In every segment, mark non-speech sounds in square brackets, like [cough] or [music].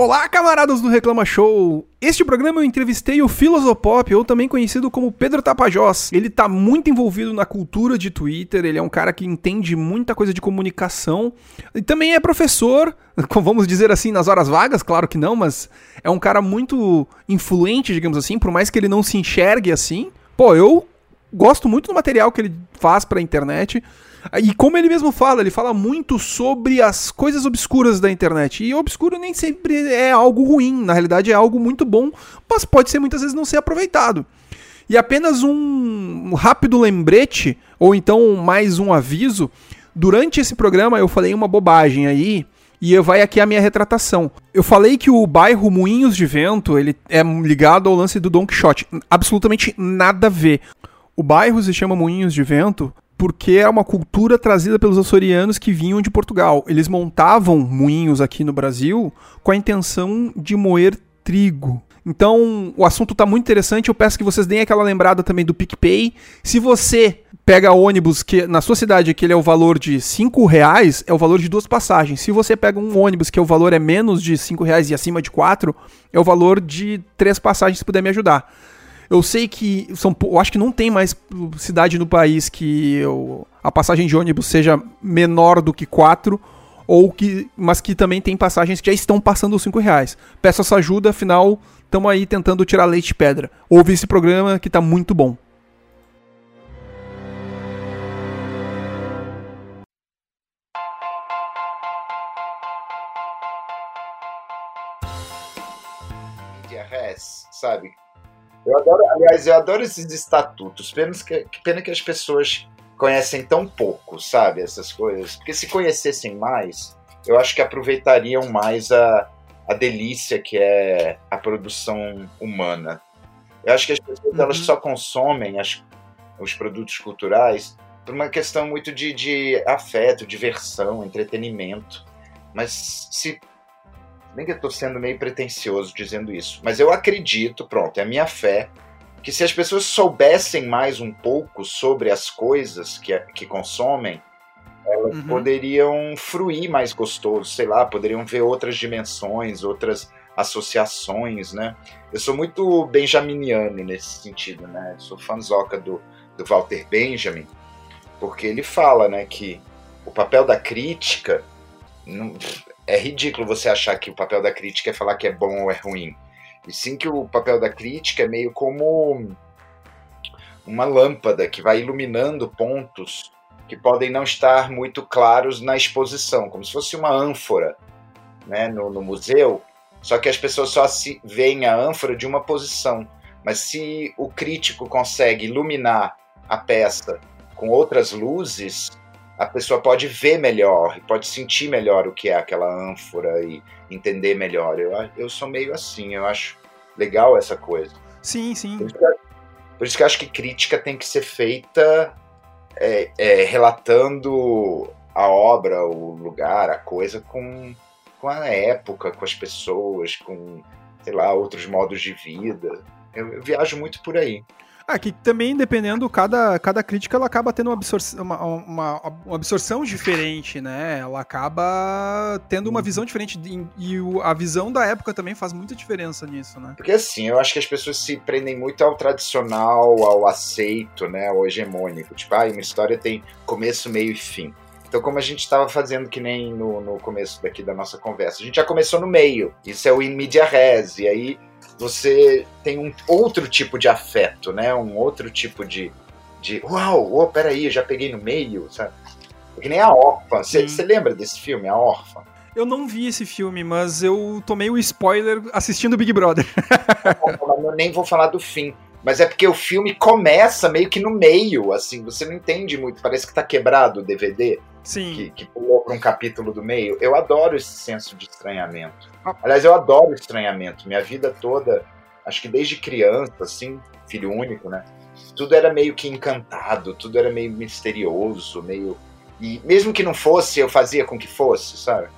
Olá, camaradas do Reclama Show! Este programa eu entrevistei o Filosopop, ou também conhecido como Pedro Tapajós. Ele tá muito envolvido na cultura de Twitter, ele é um cara que entende muita coisa de comunicação e também é professor, [laughs] vamos dizer assim, nas horas vagas, claro que não, mas é um cara muito influente, digamos assim, por mais que ele não se enxergue assim. Pô, eu gosto muito do material que ele faz pra internet. E como ele mesmo fala, ele fala muito sobre as coisas obscuras da internet. E obscuro nem sempre é algo ruim, na realidade é algo muito bom, mas pode ser muitas vezes não ser aproveitado. E apenas um rápido lembrete, ou então mais um aviso: durante esse programa eu falei uma bobagem aí. E vai aqui a minha retratação. Eu falei que o bairro Moinhos de Vento ele é ligado ao lance do Don Quixote. Absolutamente nada a ver. O bairro se chama Moinhos de Vento porque é uma cultura trazida pelos açorianos que vinham de Portugal. Eles montavam moinhos aqui no Brasil com a intenção de moer trigo. Então, o assunto está muito interessante. Eu peço que vocês deem aquela lembrada também do PicPay. Se você pega ônibus que na sua cidade aquele é o valor de 5 reais, é o valor de duas passagens. Se você pega um ônibus que o valor é menos de 5 reais e acima de 4, é o valor de três passagens se puder me ajudar. Eu sei que são, eu acho que não tem mais cidade no país que eu, a passagem de ônibus seja menor do que 4 ou que, mas que também tem passagens que já estão passando os 5 reais. Peço essa ajuda, afinal, estamos aí tentando tirar leite de pedra. Ouve esse programa que está muito bom. sabe? Eu adoro, aliás, eu adoro esses estatutos. Pena que, pena que as pessoas conhecem tão pouco, sabe? Essas coisas. Porque se conhecessem mais, eu acho que aproveitariam mais a, a delícia que é a produção humana. Eu acho que as pessoas uhum. elas só consomem as, os produtos culturais por uma questão muito de, de afeto, diversão, entretenimento. Mas se nem que eu estou sendo meio pretencioso dizendo isso, mas eu acredito, pronto, é a minha fé, que se as pessoas soubessem mais um pouco sobre as coisas que, que consomem, elas uhum. poderiam fruir mais gostoso, sei lá, poderiam ver outras dimensões, outras associações, né? Eu sou muito benjaminiano nesse sentido, né? Eu sou fanzoca do, do Walter Benjamin, porque ele fala, né, que o papel da crítica não, é ridículo você achar que o papel da crítica é falar que é bom ou é ruim. E sim que o papel da crítica é meio como uma lâmpada que vai iluminando pontos que podem não estar muito claros na exposição, como se fosse uma ânfora né, no, no museu, só que as pessoas só se veem a ânfora de uma posição. Mas se o crítico consegue iluminar a peça com outras luzes, a pessoa pode ver melhor, pode sentir melhor o que é aquela ânfora e entender melhor. Eu, eu sou meio assim, eu acho legal essa coisa. Sim, sim. Por isso que, por isso que eu acho que crítica tem que ser feita é, é, relatando a obra, o lugar, a coisa com, com a época, com as pessoas, com, sei lá, outros modos de vida. Eu, eu viajo muito por aí. Ah, que também, dependendo, cada, cada crítica ela acaba tendo uma, absor uma, uma, uma, absorção diferente, né? Ela acaba tendo uma visão diferente de, e o, a visão da época também faz muita diferença nisso, né? Porque assim, eu acho que as pessoas se prendem muito ao tradicional, ao aceito, né? Ao hegemônico. Tipo, ah, uma história tem começo, meio e fim. Então, como a gente estava fazendo que nem no, no começo daqui da nossa conversa, a gente já começou no meio. Isso é o in media res. E aí você tem um outro tipo de afeto, né? Um outro tipo de, de uau, oh, peraí, já peguei no meio, sabe? É que nem a órfã. Você lembra desse filme, A Órfã? Eu não vi esse filme, mas eu tomei o spoiler assistindo Big Brother. [laughs] eu nem vou falar do fim. Mas é porque o filme começa meio que no meio, assim, você não entende muito, parece que tá quebrado o DVD. Sim. Que, que pulou pra um capítulo do meio. Eu adoro esse senso de estranhamento. Aliás, eu adoro estranhamento. Minha vida toda, acho que desde criança, assim, filho único, né? Tudo era meio que encantado, tudo era meio misterioso, meio. E mesmo que não fosse, eu fazia com que fosse, sabe?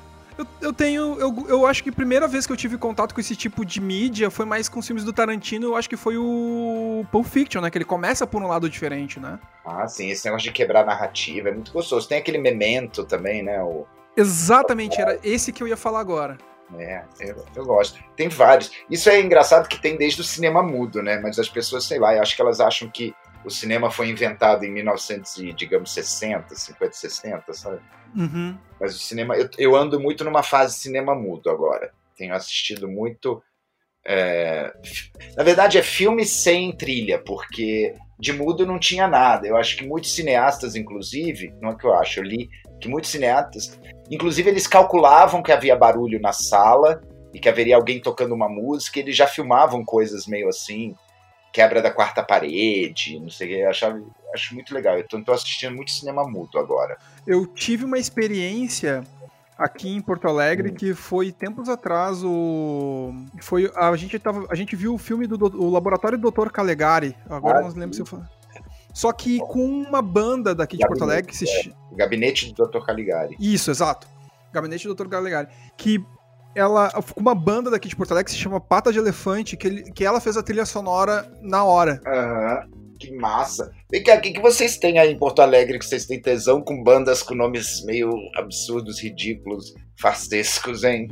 Eu, eu tenho. Eu, eu acho que a primeira vez que eu tive contato com esse tipo de mídia foi mais com os filmes do Tarantino. Eu acho que foi o Pulp Fiction, né? Que ele começa por um lado diferente, né? Ah, sim. Esse negócio de quebrar narrativa é muito gostoso. Tem aquele memento também, né? O... Exatamente, era esse que eu ia falar agora. É, eu, eu, gosto. Tem vários. Isso é engraçado que tem desde o cinema mudo, né? Mas as pessoas, sei lá, eu acho que elas acham que o cinema foi inventado em 1960, 50, 60, sabe? Uhum. Mas o cinema. Eu, eu, ando muito numa fase cinema mudo agora. Tenho assistido muito. É, na verdade, é filme sem trilha, porque de mudo não tinha nada. Eu acho que muitos cineastas, inclusive, não é que eu acho, eu li que muitos cineastas, inclusive eles calculavam que havia barulho na sala e que haveria alguém tocando uma música, eles já filmavam coisas meio assim, quebra da quarta parede, não sei o que, eu achava, acho muito legal. Eu tô, tô assistindo muito cinema mudo agora. Eu tive uma experiência aqui em Porto Alegre, hum. que foi tempos atrás o foi a gente tava, a gente viu o filme do, do o Laboratório do Dr. Calegari. Agora ah, não lembro se eu falei. Só que com uma banda daqui de Porto Alegre que se é, Gabinete do Dr. Caligari. Isso, exato. Gabinete do Dr. Caligari, que ela com uma banda daqui de Porto Alegre que se chama Pata de Elefante, que, ele, que ela fez a trilha sonora na hora. Aham. Uhum. Que massa. Vem cá, o que, que vocês têm aí em Porto Alegre que vocês têm tesão com bandas com nomes meio absurdos, ridículos, farsescos, hein?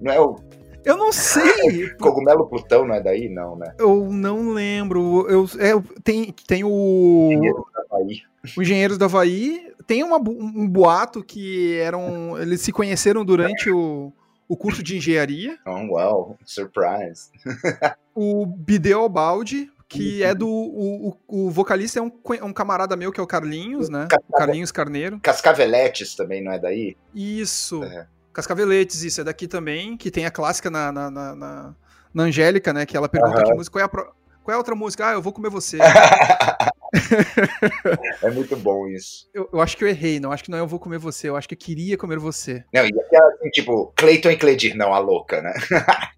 Não é o. Eu não sei. [laughs] Cogumelo Plutão não é daí, não, né? Eu não lembro. Eu, é, tem, tem o. Engenheiros da Havaí. O Engenheiros da Havaí. Tem uma, um boato que eram. Eles se conheceram durante o, o curso de engenharia. Oh, wow, surprise. [laughs] o Bideu Balde, que é do. O, o, vocalista é um, um camarada meu, que é o Carlinhos, né? O Carlinhos Carneiro. Cascaveletes também, não é daí? Isso. É. Cascaveletes, isso, é daqui também, que tem a clássica na, na, na, na, na Angélica, né? Que ela pergunta uhum. que música, qual é, a, qual é a outra música? Ah, eu vou comer você. [laughs] é muito bom isso. Eu, eu, acho que eu errei, não acho que não é eu vou comer você, eu acho que eu queria comer você. Não, e aquela assim, tipo, Cleiton e Cledir, não, a louca, né?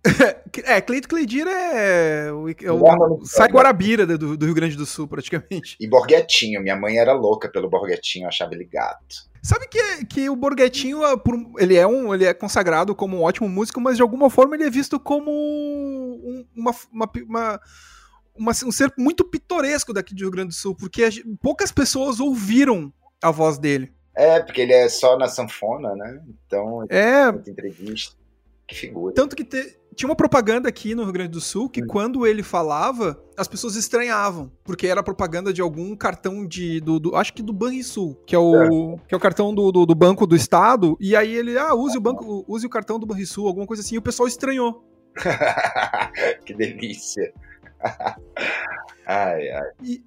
[laughs] é, Cleiton e Cledir é o, é o sai Guarabira do, do Rio Grande do Sul, praticamente. E Borghetinho, minha mãe era louca pelo Borghetinho, achava ele gato. Sabe que, que o Borghetinho, ele é, um, ele é consagrado como um ótimo músico, mas de alguma forma ele é visto como um, uma, uma, uma uma, um ser muito pitoresco daqui do Rio Grande do Sul, porque poucas pessoas ouviram a voz dele. É, porque ele é só na sanfona, né? Então, é. entrevista. Que figura. Tanto que te, tinha uma propaganda aqui no Rio Grande do Sul que hum. quando ele falava, as pessoas estranhavam, porque era propaganda de algum cartão de do, do acho que do Banrisul, que é o é. que é o cartão do, do, do, Banco do Estado, e aí ele, ah, use o banco, use o cartão do Banrisul, alguma coisa assim, e o pessoal estranhou. [laughs] que delícia. [laughs] ai, ai. E,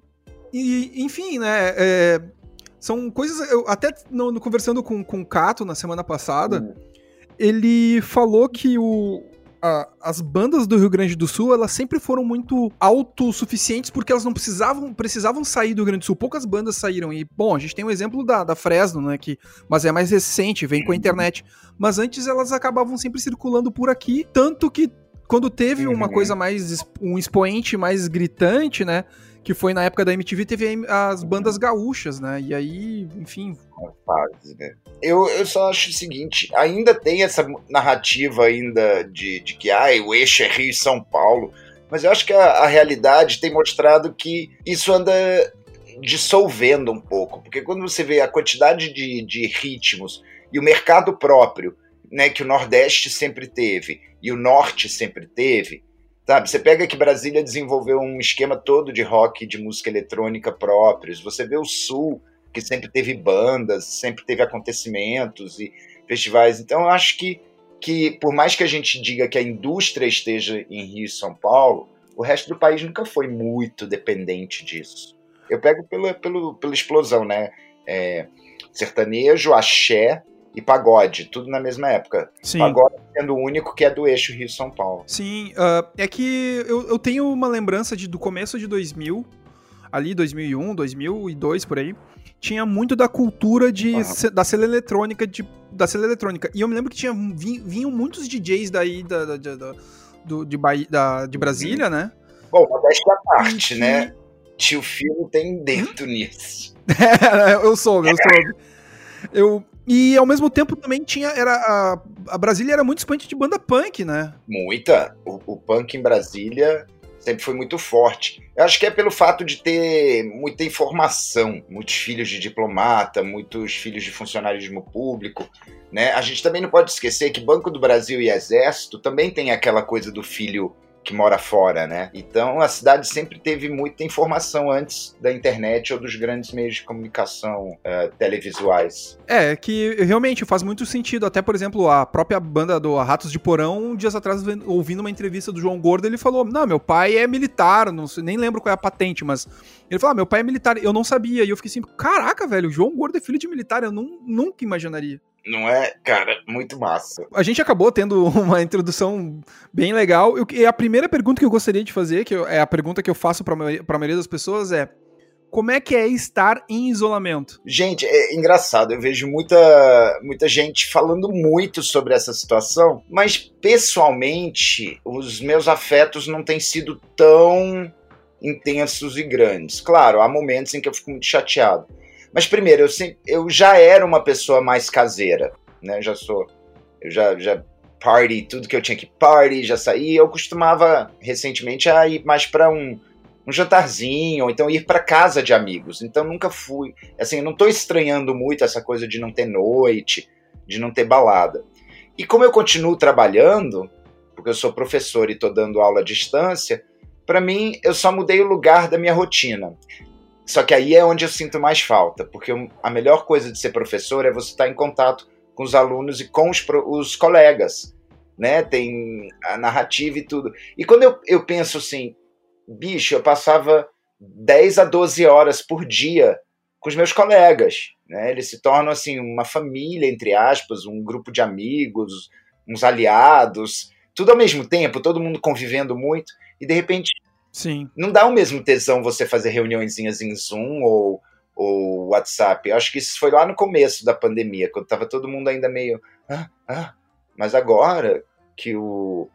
e, enfim, né? É, são coisas. Eu até no, no, conversando com, com o Cato na semana passada, hum. ele falou que o, a, as bandas do Rio Grande do Sul, elas sempre foram muito autossuficientes porque elas não precisavam, precisavam sair do Rio Grande do Sul. Poucas bandas saíram. E, bom, a gente tem o um exemplo da, da Fresno, né? Que, mas é mais recente, vem com a internet. Mas antes elas acabavam sempre circulando por aqui, tanto que quando teve uma uhum. coisa mais. um expoente mais gritante, né? Que foi na época da MTV, teve as bandas gaúchas, né? E aí, enfim. Né? eu, eu só acho o seguinte: ainda tem essa narrativa ainda de, de que ah, o eixo é Rio e São Paulo. Mas eu acho que a, a realidade tem mostrado que isso anda dissolvendo um pouco. Porque quando você vê a quantidade de, de ritmos e o mercado próprio né, que o Nordeste sempre teve e o Norte sempre teve. Sabe, você pega que Brasília desenvolveu um esquema todo de rock, de música eletrônica próprios. Você vê o Sul, que sempre teve bandas, sempre teve acontecimentos e festivais. Então, eu acho que, que por mais que a gente diga que a indústria esteja em Rio e São Paulo, o resto do país nunca foi muito dependente disso. Eu pego pela, pela, pela explosão, né? É, sertanejo, axé, e pagode, tudo na mesma época. Sim. Pagode sendo o único que é do eixo Rio-São Paulo. Sim, uh, é que eu, eu tenho uma lembrança de, do começo de 2000, ali 2001, 2002, por aí, tinha muito da cultura de, uhum. da cena eletrônica, de, da cena eletrônica. E eu me lembro que tinha, vinham muitos DJs daí da, da, da, do, de, Bahia, da, de Brasília, uhum. né? Bom, modéstia à parte, né? Tio Filo tem dentro hum? nisso. [laughs] eu soube, eu soube. Eu, e ao mesmo tempo também tinha. Era, a, a Brasília era muito expoente de banda punk, né? Muita. O, o punk em Brasília sempre foi muito forte. Eu acho que é pelo fato de ter muita informação, muitos filhos de diplomata, muitos filhos de funcionarismo público. Né? A gente também não pode esquecer que Banco do Brasil e Exército também tem aquela coisa do filho que mora fora, né? Então a cidade sempre teve muita informação antes da internet ou dos grandes meios de comunicação uh, televisuais. É, que realmente faz muito sentido. Até, por exemplo, a própria banda do Ratos de Porão, dias atrás, ouvindo uma entrevista do João Gordo, ele falou: Não, meu pai é militar, não sei, nem lembro qual é a patente, mas ele falou: ah, meu pai é militar, eu não sabia. E eu fiquei assim: Caraca, velho, o João Gordo é filho de militar, eu não, nunca imaginaria. Não é, cara, muito massa. A gente acabou tendo uma introdução bem legal. E a primeira pergunta que eu gostaria de fazer, que é a pergunta que eu faço para a maioria das pessoas, é: como é que é estar em isolamento? Gente, é engraçado, eu vejo muita, muita gente falando muito sobre essa situação, mas pessoalmente, os meus afetos não têm sido tão intensos e grandes. Claro, há momentos em que eu fico muito chateado. Mas primeiro, eu, eu já era uma pessoa mais caseira, né? Eu já sou, eu já, já party, tudo que eu tinha que party, já saí. Eu costumava recentemente a ir mais para um, um jantarzinho, ou então ir para casa de amigos. Então nunca fui, assim, eu não estou estranhando muito essa coisa de não ter noite, de não ter balada. E como eu continuo trabalhando, porque eu sou professor e estou dando aula à distância, para mim eu só mudei o lugar da minha rotina. Só que aí é onde eu sinto mais falta, porque a melhor coisa de ser professor é você estar em contato com os alunos e com os, os colegas, né? Tem a narrativa e tudo. E quando eu, eu penso assim, bicho, eu passava 10 a 12 horas por dia com os meus colegas, né? Eles se tornam assim uma família entre aspas, um grupo de amigos, uns aliados, tudo ao mesmo tempo, todo mundo convivendo muito e de repente Sim. Não dá o mesmo tesão você fazer reuniõezinhas em Zoom ou, ou WhatsApp. Eu acho que isso foi lá no começo da pandemia, quando tava todo mundo ainda meio. Ah, ah. Mas agora que o,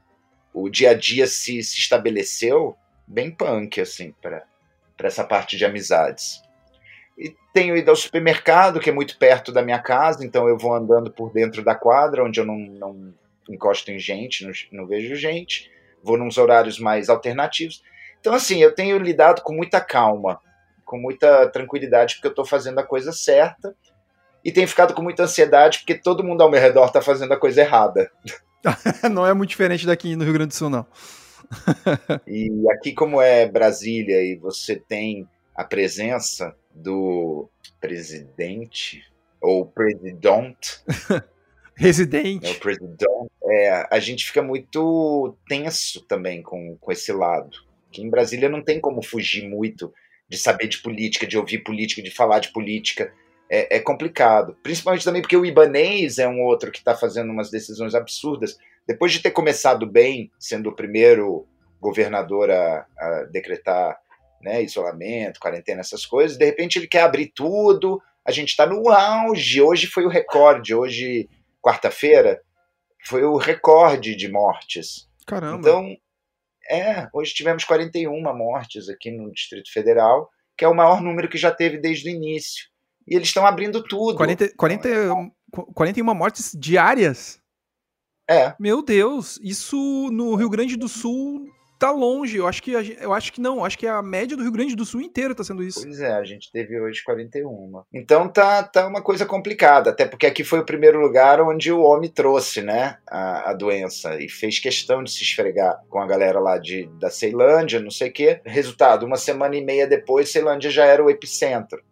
o dia a dia se, se estabeleceu, bem punk, assim, para essa parte de amizades. E tenho ido ao supermercado, que é muito perto da minha casa, então eu vou andando por dentro da quadra, onde eu não, não encosto em gente, não, não vejo gente. Vou nos horários mais alternativos. Então, assim, eu tenho lidado com muita calma, com muita tranquilidade, porque eu estou fazendo a coisa certa, e tenho ficado com muita ansiedade, porque todo mundo ao meu redor está fazendo a coisa errada. [laughs] não é muito diferente daqui no Rio Grande do Sul, não. [laughs] e aqui, como é Brasília, e você tem a presença do presidente, ou presidente. [laughs] Residente. É, o presidente. É, a gente fica muito tenso também com, com esse lado que em Brasília não tem como fugir muito de saber de política, de ouvir política, de falar de política. É, é complicado. Principalmente também porque o Ibanês é um outro que está fazendo umas decisões absurdas. Depois de ter começado bem, sendo o primeiro governador a, a decretar né, isolamento, quarentena, essas coisas, de repente ele quer abrir tudo. A gente está no auge. Hoje foi o recorde. Hoje, quarta-feira, foi o recorde de mortes. Caramba. Então, é, hoje tivemos 41 mortes aqui no Distrito Federal, que é o maior número que já teve desde o início. E eles estão abrindo tudo. 40, 40, 41 mortes diárias? É. Meu Deus, isso no Rio Grande do Sul tá longe. Eu acho que eu acho que não, acho que a média do Rio Grande do Sul inteiro tá sendo isso. Pois é, a gente teve hoje 41. Então tá, tá uma coisa complicada, até porque aqui foi o primeiro lugar onde o homem trouxe, né, a, a doença e fez questão de se esfregar com a galera lá de da Ceilândia, não sei o quê. Resultado, uma semana e meia depois, Ceilândia já era o epicentro.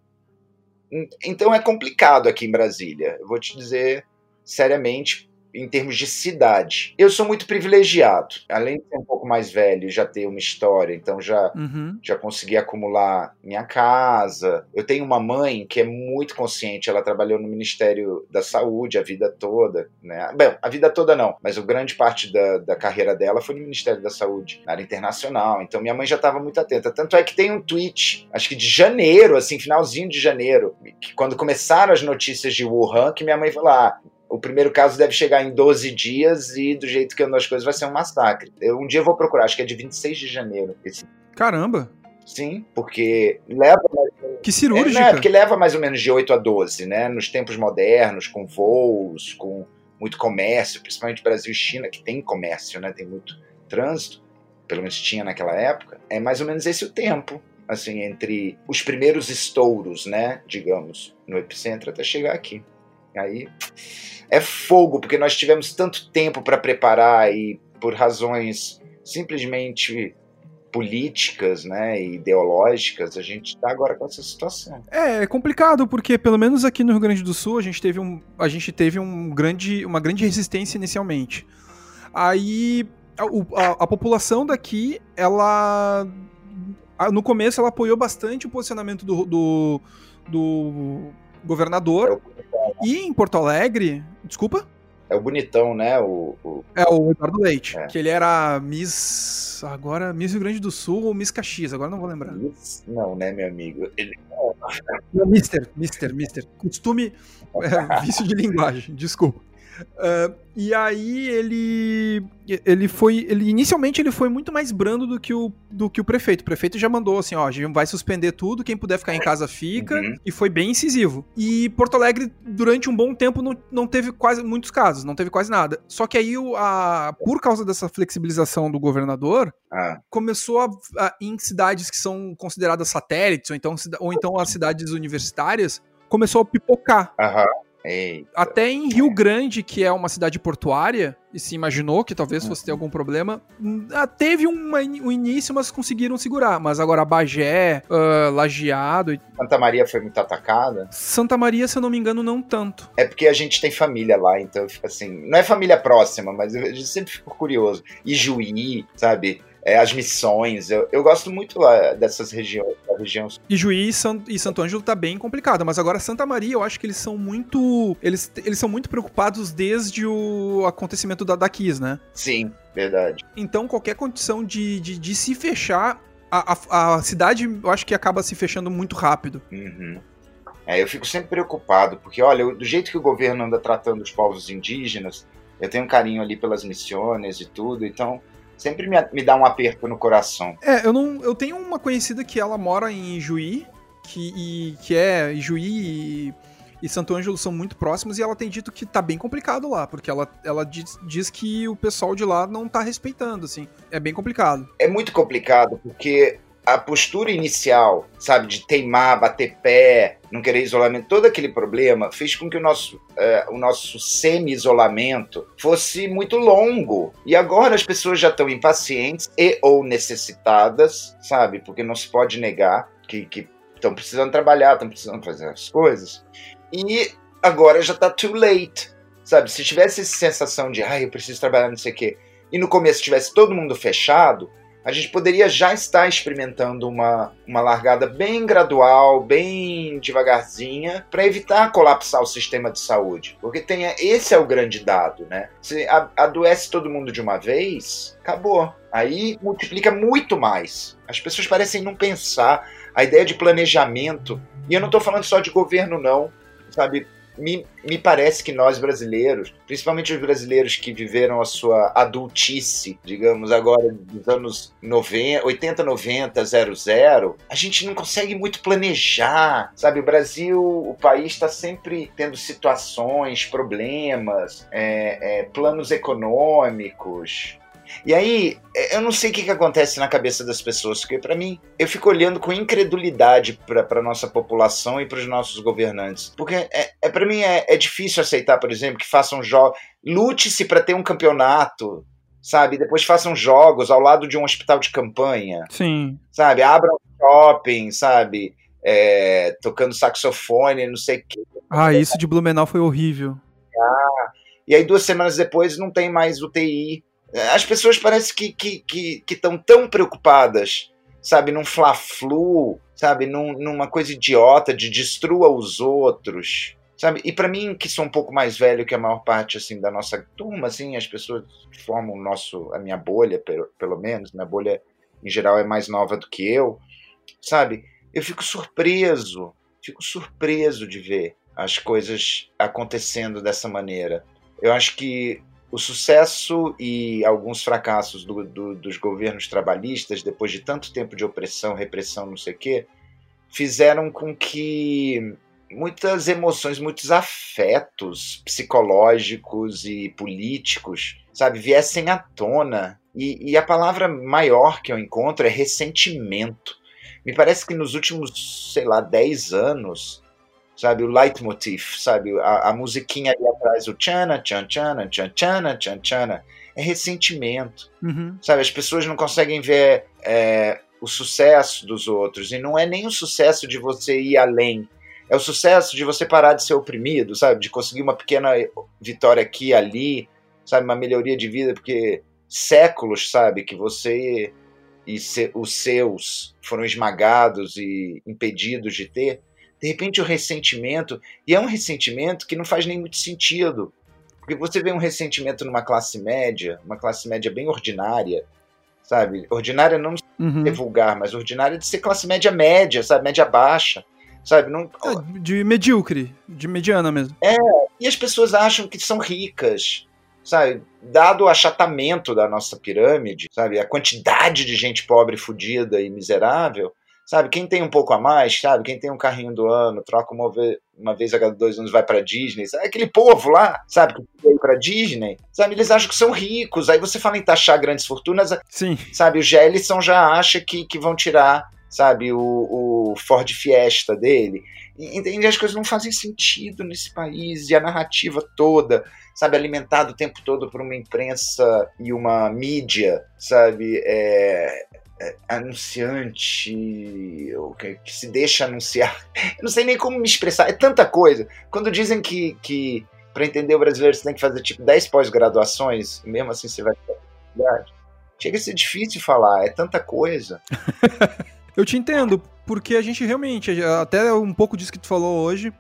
Então é complicado aqui em Brasília. Eu vou te dizer seriamente, em termos de cidade. Eu sou muito privilegiado. Além de ser um pouco mais velho, já ter uma história, então já, uhum. já consegui acumular minha casa. Eu tenho uma mãe que é muito consciente, ela trabalhou no Ministério da Saúde a vida toda, né? Bem, a vida toda não, mas o grande parte da, da carreira dela foi no Ministério da Saúde, na área internacional. Então minha mãe já estava muito atenta. Tanto é que tem um tweet, acho que de janeiro, assim, finalzinho de janeiro, que quando começaram as notícias de Wuhan, que minha mãe falou: ah, o primeiro caso deve chegar em 12 dias e do jeito que andam as coisas vai ser um massacre. Eu um dia eu vou procurar, acho que é de 26 de janeiro. Esse... Caramba! Sim, porque leva. Que cirúrgica! É, né, porque leva mais ou menos de 8 a 12, né? Nos tempos modernos, com voos, com muito comércio, principalmente Brasil e China, que tem comércio, né? Tem muito trânsito pelo menos tinha naquela época, é mais ou menos esse o tempo, assim, entre os primeiros estouros, né, digamos, no epicentro até chegar aqui. Aí é fogo, porque nós tivemos tanto tempo para preparar e por razões simplesmente políticas, né, e ideológicas, a gente está agora com essa situação. É, é complicado porque pelo menos aqui no Rio Grande do Sul a gente teve um, a gente teve um grande, uma grande resistência inicialmente. Aí a, a, a população daqui, ela no começo ela apoiou bastante o posicionamento do, do, do governador. É e em Porto Alegre, desculpa? É o bonitão, né? O, o... É o Eduardo Leite, é. que ele era Miss. Agora, Miss Rio Grande do Sul ou Miss Caxias, agora não vou lembrar. Miss... Não, né, meu amigo? Ele... Não, Mister, Mister, Mister. Costume. É, vício de linguagem, [laughs] desculpa. Uh, e aí ele ele foi ele inicialmente ele foi muito mais brando do que o do que o prefeito. O prefeito já mandou assim, ó, a gente vai suspender tudo, quem puder ficar em casa fica, uhum. e foi bem incisivo. E Porto Alegre durante um bom tempo não, não teve quase muitos casos, não teve quase nada. Só que aí a por causa dessa flexibilização do governador, ah. começou a, a, em cidades que são consideradas satélites ou então ou então as cidades universitárias começou a pipocar. Uhum. Eita. Até em Rio Grande, que é uma cidade portuária, e se imaginou que talvez fosse ter uhum. algum problema, hum, ah, teve uma, um início, mas conseguiram segurar. Mas agora Bagé, uh, Lajeado... Santa Maria foi muito atacada? Santa Maria, se eu não me engano, não tanto. É porque a gente tem família lá, então, assim, não é família próxima, mas eu sempre fico curioso. E Juí, sabe? É, as missões. Eu, eu gosto muito lá dessas regiões. E Juiz e Santo Ângelo tá bem complicado, mas agora Santa Maria, eu acho que eles são muito. Eles, eles são muito preocupados desde o acontecimento da, da Kiss, né? Sim, verdade. Então, qualquer condição de, de, de se fechar, a, a, a, cidade eu acho que acaba se fechando muito rápido. Uhum. É, eu fico sempre preocupado, porque olha, do jeito que o governo anda tratando os povos indígenas, eu tenho um carinho ali pelas missões e tudo, então sempre me, me dá um aperto no coração. É, eu não. Eu tenho uma conhecida que ela mora em Juí, que, e, que é Juí e, e Santo Ângelo são muito próximos, e ela tem dito que tá bem complicado lá, porque ela, ela diz, diz que o pessoal de lá não tá respeitando, assim. É bem complicado. É muito complicado, porque a postura inicial, sabe, de teimar, bater pé, não querer isolamento, todo aquele problema fez com que o nosso, é, o nosso semi-isolamento fosse muito longo. E agora as pessoas já estão impacientes e ou necessitadas, sabe, porque não se pode negar que estão precisando trabalhar, estão precisando fazer as coisas. E agora já está too late, sabe? Se tivesse essa sensação de, ai, eu preciso trabalhar, não sei o quê, e no começo tivesse todo mundo fechado, a gente poderia já estar experimentando uma, uma largada bem gradual, bem devagarzinha, para evitar colapsar o sistema de saúde. Porque tem, esse é o grande dado, né? Se adoece todo mundo de uma vez, acabou. Aí multiplica muito mais. As pessoas parecem não pensar. A ideia de planejamento, e eu não estou falando só de governo, não, sabe? Me, me parece que nós brasileiros, principalmente os brasileiros que viveram a sua adultice, digamos agora dos anos 90, 80, 90, 00, a gente não consegue muito planejar, sabe? O Brasil, o país está sempre tendo situações, problemas, é, é, planos econômicos, e aí, é, eu não sei o que, que acontece na cabeça das pessoas, porque para mim, eu fico olhando com incredulidade para nossa população e para os nossos governantes. Porque é, é para mim é, é, difícil aceitar, por exemplo, que façam jogos. Lute-se para ter um campeonato, sabe? Depois façam jogos ao lado de um hospital de campanha. Sim. Sabe? Abram shopping, sabe? É, tocando saxofone, não sei o quê. Ah, isso de Blumenau foi horrível. Ah, e aí duas semanas depois não tem mais UTI as pessoas parecem que estão que, que, que tão preocupadas, sabe, num fla-flu, sabe, num, numa coisa idiota de destrua os outros, sabe? E para mim, que sou um pouco mais velho que a maior parte, assim, da nossa turma, assim, as pessoas formam o nosso, a minha bolha, pelo, pelo menos, minha bolha em geral é mais nova do que eu, sabe? Eu fico surpreso, fico surpreso de ver as coisas acontecendo dessa maneira. Eu acho que o sucesso e alguns fracassos do, do, dos governos trabalhistas, depois de tanto tempo de opressão, repressão, não sei o quê, fizeram com que muitas emoções, muitos afetos psicológicos e políticos, sabe, viessem à tona E, e a palavra maior que eu encontro é ressentimento. Me parece que nos últimos, sei lá, 10 anos, sabe, o leitmotiv, sabe, a, a musiquinha ali atrás, o tchana, tchan, tchana, tchan, tchana, tchan, tchana, é ressentimento, Uhum. sabe, as pessoas não conseguem ver é, o sucesso dos outros, e não é nem o sucesso de você ir além, é o sucesso de você parar de ser oprimido, sabe, de conseguir uma pequena vitória aqui ali, sabe, uma melhoria de vida, porque séculos, sabe, que você e se, os seus foram esmagados e impedidos de ter, de repente o ressentimento, e é um ressentimento que não faz nem muito sentido, porque você vê um ressentimento numa classe média, uma classe média bem ordinária, sabe? Ordinária não de Uhum. ser vulgar, mas ordinária de ser classe média média, sabe? Média baixa, sabe? Não, É, de medíocre, de mediana mesmo. e as pessoas acham que são ricas, sabe? Dado o achatamento da nossa pirâmide, sabe? A quantidade de gente pobre, fudida e miserável, sabe? Quem tem um pouco a mais, sabe? Quem tem um carrinho do ano, troca uma vez, uma vez a cada dois anos, vai pra Disney, sabe? Aquele povo lá, sabe? Que veio pra Disney, sabe? Eles acham que são ricos. Aí você fala em taxar grandes fortunas, Sim. sabe? O Gelson já acha que, que vão tirar, sabe? O, o Ford Fiesta dele. Entende? As coisas não fazem sentido nesse país e a narrativa toda, sabe? Alimentada o tempo todo por uma imprensa e uma mídia, sabe? É, anunciante, ou que, que se deixa anunciar. Eu não sei nem como me expressar. É tanta coisa. Quando dizem que, que para entender o brasileiro você tem que fazer tipo 10 pós-graduações, mesmo assim você vai. Chega a ser difícil falar, é tanta coisa. [laughs] Eu te entendo, porque a gente realmente, até um pouco disso que tu falou hoje,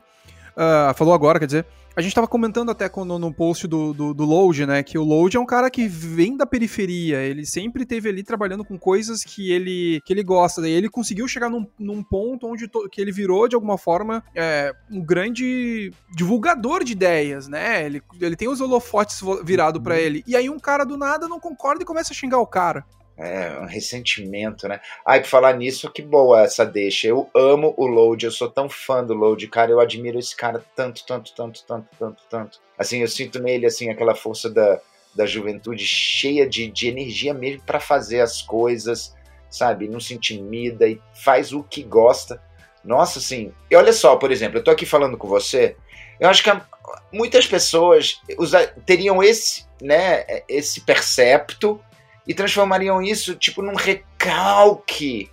ah, falou agora, quer dizer, a gente tava comentando até quando, no post do, do, do Load, né, que o Load é um cara que vem da periferia, ele sempre teve ali trabalhando com coisas que ele, que ele gosta, daí ele conseguiu chegar num, num ponto onde to- que ele virou, de alguma forma, é, um grande divulgador de ideias, né, ele, ele tem os holofotes virado pra ele, e aí um cara do nada não concorda e começa a xingar o cara. É um ressentimento, né? Ai, por falar nisso, que boa essa deixa. Eu amo o Load, eu sou tão fã do Load, cara. Eu admiro esse cara tanto, tanto, tanto, tanto, tanto, tanto. Assim, eu sinto nele, assim, aquela força da, da juventude cheia de, de energia mesmo pra fazer as coisas, sabe? Não se intimida e faz o que gosta. Nossa, assim. E olha só, por exemplo, eu tô aqui falando com você, eu acho que muitas pessoas teriam esse, né, esse percepto e transformariam isso tipo num recalque,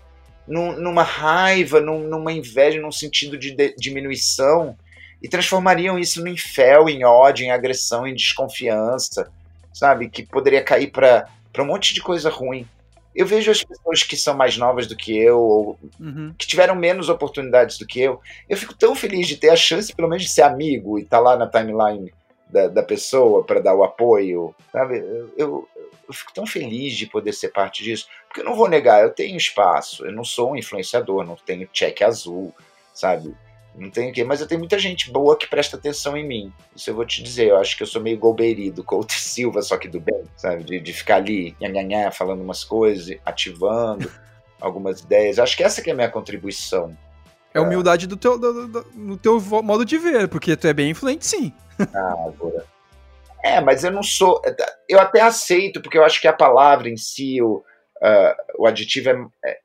num- numa raiva, num- numa inveja, num sentido de, de- diminuição, e transformariam isso em fel, em ódio, em agressão, em desconfiança, sabe? Que poderia cair para um monte de coisa ruim. Eu vejo as pessoas que são mais novas do que eu, ou Uhum. que tiveram menos oportunidades do que eu, eu fico tão feliz de ter a chance, pelo menos, de ser amigo e estar lá na timeline da, da pessoa para dar o apoio, sabe? Eu, eu, eu fico tão feliz de poder ser parte disso, porque eu não vou negar, eu tenho espaço, eu não sou um influenciador, não tenho cheque azul, sabe? Não tenho o quê, mas eu tenho muita gente boa que presta atenção em mim. Isso eu vou te dizer, eu acho que eu sou meio golbeiri do Couto Silva, só que do bem, sabe? De, de ficar ali, nhanhanhá, falando umas coisas, ativando [laughs] algumas ideias. Acho que essa que é a minha contribuição. É humildade do teu, do, do- no teu vo- modo de ver, porque tu é bem influente, sim. Agora. É, mas eu não sou. Eu até aceito, porque eu acho que a palavra em si, o, ah, o aditivo é- é-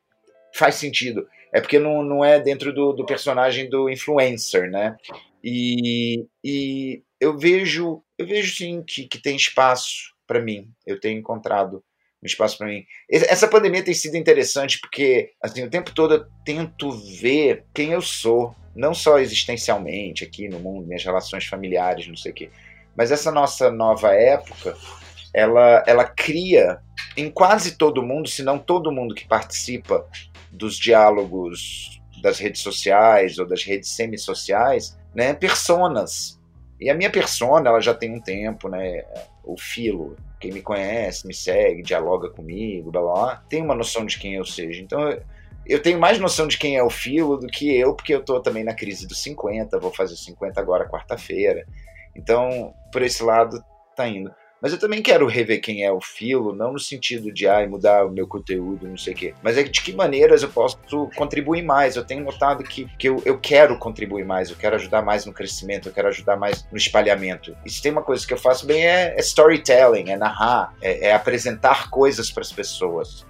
faz sentido. É porque não, não é dentro do, do personagem do influencer, né? E, e eu vejo, eu vejo sim que, que tem espaço para mim. Eu tenho encontrado um espaço para mim. Essa pandemia tem sido interessante porque assim, o tempo todo eu tento ver quem eu sou, não só existencialmente aqui no mundo, minhas relações familiares, não sei o quê, mas essa nossa nova época, ela, ela cria em quase todo mundo, se não todo mundo que participa dos diálogos das redes sociais ou das redes semissociais, né, personas. E a minha persona, ela já tem um tempo, né, o filo, quem me conhece, me segue, dialoga comigo, blá blá, blá tem uma noção de quem eu seja. Então, eu, tenho mais noção de quem é o filo do que eu, porque eu tô também na crise dos 50, vou fazer 50 agora quarta-feira. Então, por esse lado, tá indo. Mas eu também quero rever quem é o Filo, não no sentido de ai, mudar o meu conteúdo, não sei o quê. Mas é de que maneiras eu posso contribuir mais. Eu tenho notado que, que eu, eu quero contribuir mais, eu quero ajudar mais no crescimento, eu quero ajudar mais no espalhamento. E se tem uma coisa que eu faço bem é, é storytelling, é narrar, é, é apresentar coisas para as pessoas.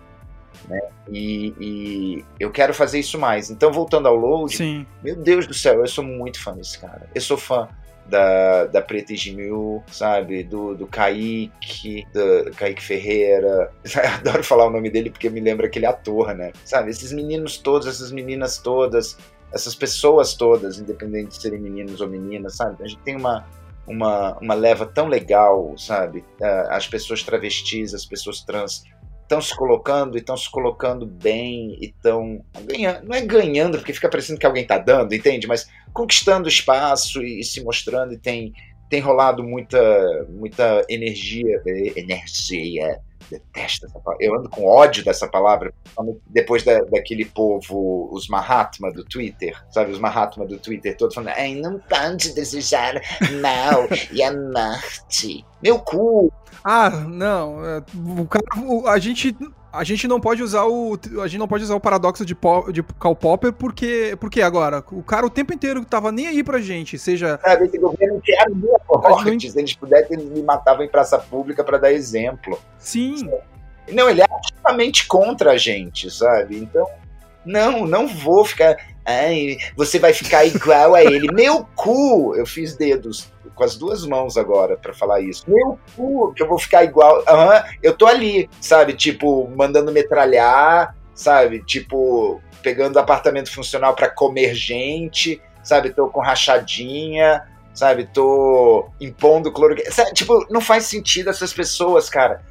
Né? E, e, eu quero fazer isso mais. Então, voltando ao Load, Sim. meu Deus do céu, eu sou muito fã desse cara. Eu sou fã da, da Preta Gimil, sabe? Do, do Kaique, do Kaique Ferreira. [laughs] Eu adoro falar o nome dele porque me lembra aquele ator, né? Sabe? Esses meninos todos, essas meninas todas, essas pessoas todas, independente de serem meninos ou meninas, sabe? A gente tem uma, uma, uma leva tão legal, sabe? As pessoas travestis, as pessoas trans estão se colocando e estão se colocando bem e estão ganhando. Não é ganhando, porque fica parecendo que alguém está dando, entende? Mas conquistando espaço e, e, se mostrando e tem, tem rolado muita, muita energia. Energia. Detesto essa palavra. Eu ando com ódio dessa palavra, depois da, daquele povo, os Mahatma do Twitter, sabe? Os Mahatma do Twitter, todos falando, ai, não pode desejar mal e amar-te. Meu cu, ah, não. É, o cara, a gente a gente não pode usar o a gente não pode usar o paradoxo de, pop, de Karl Popper porque porque agora o cara o tempo inteiro tava nem aí pra gente, seja Sabe, esse governo quer abrir a porte, se eles pudessem eles me matavam em praça pública para dar exemplo. Sim. Não, ele é ativamente contra a gente, sabe? Então, não, não vou ficar Ai, você vai ficar igual a ele. Meu cu! Eu fiz dedos com as duas mãos agora para falar isso. Meu cu, que eu vou ficar igual. Uhum, eu tô ali, sabe? Tipo, mandando metralhar, sabe? Tipo, pegando apartamento funcional para comer gente, sabe? Tô com rachadinha, sabe? Tô impondo cloro. Tipo, não faz sentido essas pessoas, cara.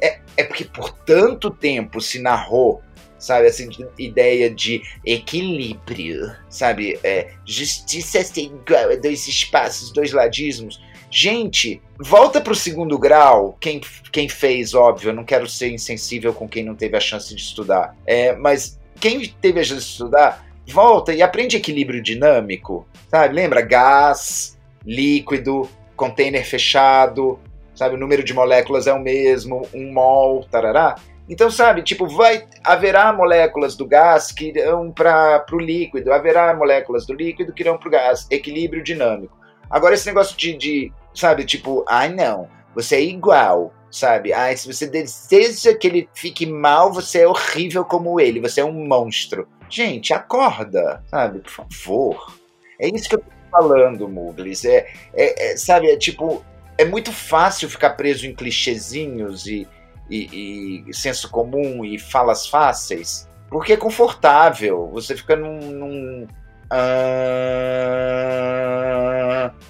É, é porque por tanto tempo se narrou sabe? Essa ideia de equilíbrio, sabe? É, justiça sem igual, é dois espaços, dois ladismos. Gente, volta pro segundo grau. Quem, quem fez, óbvio, eu não quero ser insensível com quem não teve a chance de estudar. É, mas quem teve a chance de estudar, volta e aprende equilíbrio dinâmico, sabe? Lembra? Gás, líquido, container fechado, sabe? O número de moléculas é o mesmo, um mol, tarará. Então, sabe, tipo, vai haverá moléculas do gás que irão para o líquido, haverá moléculas do líquido que irão para o gás, equilíbrio dinâmico. Agora, esse negócio de, de, sabe, tipo, ai não, você é igual, sabe? Ai, se você deseja que ele fique mal, você é horrível como ele, você é um monstro. Gente, acorda, sabe, por favor. É isso que eu tô falando, Muglis. É, é, é sabe, é tipo, é muito fácil ficar preso em clichêzinhos e e, e senso comum e falas fáceis, porque é confortável. Você fica num, num uh,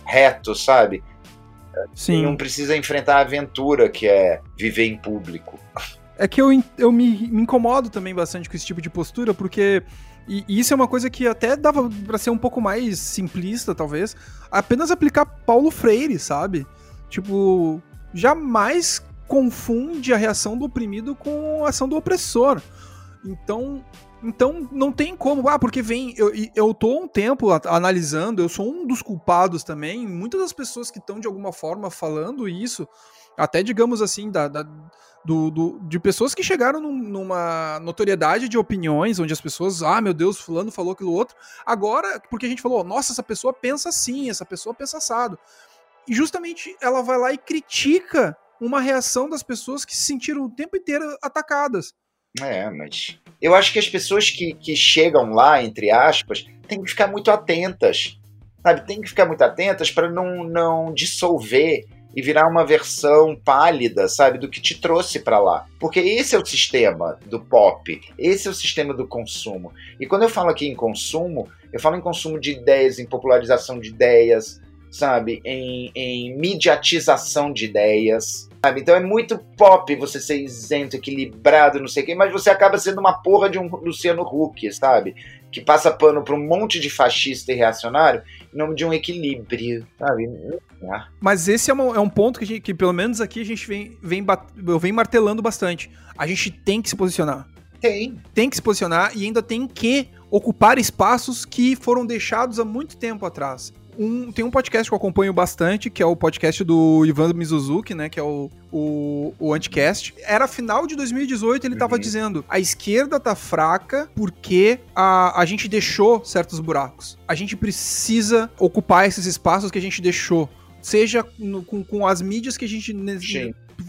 reto, sabe? Sim. Não precisa enfrentar a aventura que é viver em público. É que eu, eu me, me incomodo também bastante com esse tipo de postura, porque e, isso é uma coisa que até dava para ser um pouco mais simplista, talvez. Apenas aplicar Paulo Freire, sabe? Tipo, jamais confunde a reação do oprimido com a ação do opressor. Então, então não tem como, ah, porque vem, eu, eu tô um tempo analisando, eu sou um dos culpados também, muitas das pessoas que estão de alguma forma falando isso, até digamos assim, da, da do, do, de pessoas que chegaram num, numa notoriedade de opiniões, onde as pessoas, ah, meu Deus, fulano falou aquilo outro, agora, porque a gente falou, nossa, essa pessoa pensa assim, essa pessoa pensa assado. E justamente ela vai lá e critica uma reação das pessoas que se sentiram o tempo inteiro atacadas. É, mas eu acho que as pessoas que, que chegam lá, entre aspas, têm que ficar muito atentas. Sabe? Tem que ficar muito atentas para não, não dissolver e virar uma versão pálida, sabe, do que te trouxe para lá. Porque esse é o sistema do pop, esse é o sistema do consumo. E quando eu falo aqui em consumo, eu falo em consumo de ideias, em popularização de ideias, sabe? Em, em mediatização de ideias. Sabe? Então é muito pop você ser isento, equilibrado, não sei o quê, mas você acaba sendo uma porra de um Luciano Huck, sabe? Que passa pano pra um monte de fascista e reacionário em nome de um equilíbrio, sabe? Ah. Mas esse é, uma, é um ponto que, gente, que, pelo menos aqui, a gente vem, vem, eu venho martelando bastante. A gente tem que se posicionar. Tem. Tem que se posicionar e ainda tem que ocupar espaços que foram deixados há muito tempo atrás um, tem um podcast que eu acompanho bastante, que é o podcast do Ivan Mizuzuki, né? Que é o, o, o Anticast. Era final de 2018, ele tava uhum. dizendo: a esquerda tá fraca porque a, a gente deixou certos buracos. A gente precisa ocupar esses espaços que a gente deixou. Seja no, com, com as mídias que a gente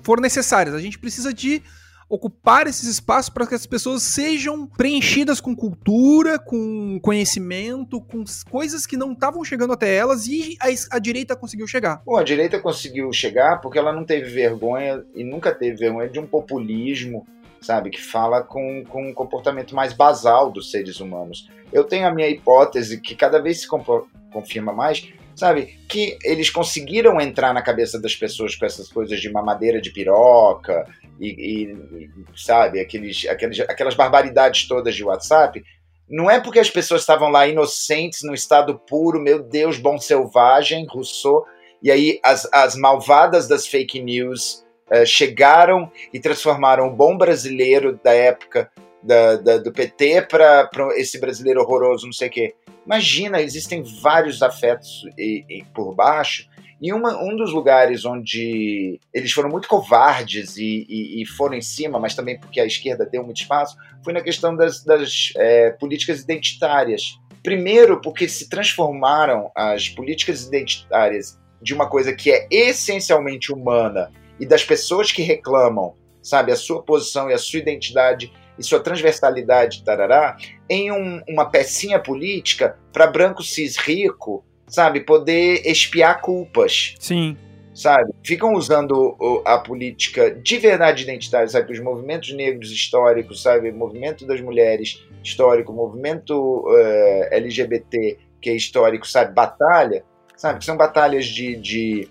for necessárias. A gente precisa de ocupar esses espaços para que as pessoas sejam preenchidas com cultura, com conhecimento, com coisas que não estavam chegando até elas e a, a, direita conseguiu chegar. Bom, a direita conseguiu chegar porque ela não teve vergonha e nunca teve vergonha de um populismo, sabe, que fala com, com um comportamento mais basal dos seres humanos. Eu tenho a minha hipótese que cada vez se confirma mais sabe? Que eles conseguiram entrar na cabeça das pessoas com essas coisas de mamadeira de piroca e, e sabe, aqueles, aqueles, aquelas barbaridades todas de WhatsApp. Não é porque as pessoas estavam lá inocentes, no estado puro, meu Deus, bom selvagem, Rousseau, e aí as, as malvadas das fake news uh, chegaram e transformaram o bom brasileiro da época da, da, do PT para esse brasileiro horroroso, não sei o quê. Imagina, existem vários afetos e, e por baixo. E uma, um dos lugares onde eles foram muito covardes e, e, e, foram em cima, mas também porque a esquerda deu muito espaço, foi na questão das, das é, políticas identitárias. Primeiro, porque se transformaram as políticas identitárias de uma coisa que é essencialmente humana e das pessoas que reclamam, sabe, a sua posição e a sua identidade e sua transversalidade, tarará, em um, uma pecinha política para branco cis rico, sabe, poder espiar culpas. Sim. Sabe? Ficam usando a política de verdade identitária, sabe? Os movimentos negros históricos, sabe? O movimento das mulheres histórico, o movimento uh, eh, LGBT que é histórico, sabe? Batalha, sabe? São batalhas de, de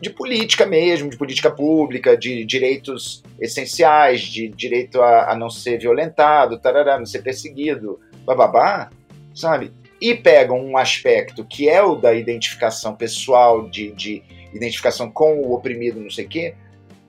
de política mesmo, de política pública, de direitos essenciais, de direito a, a não ser violentado, tarará, não ser perseguido, bababá, sabe? E pegam um aspecto que é o da identificação pessoal, de, de identificação com o oprimido, não sei o quê.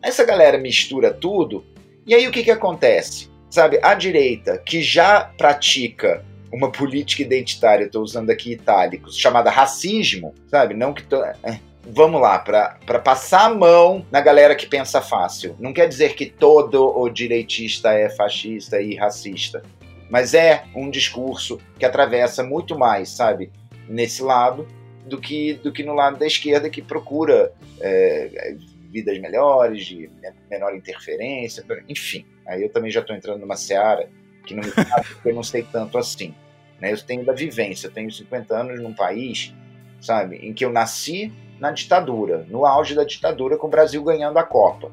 Essa galera mistura tudo, e aí o que, que acontece? Sabe, a direita, que já pratica uma política identitária, estou usando aqui itálicos, chamada racismo, sabe? Não que. Tô, é, vamos lá, para passar a mão na galera que pensa fácil. Não quer dizer que todo o direitista é fascista e racista, mas é um discurso que atravessa muito mais, sabe, nesse lado do que, do que no lado da esquerda que procura é, vidas melhores, de menor interferência, enfim. Aí eu também já estou entrando numa seara que não me porque eu não sei tanto assim. Né? Eu tenho da vivência, eu tenho 50 anos num país, sabe, em que eu nasci na ditadura, no auge da ditadura, com o Brasil ganhando a Copa,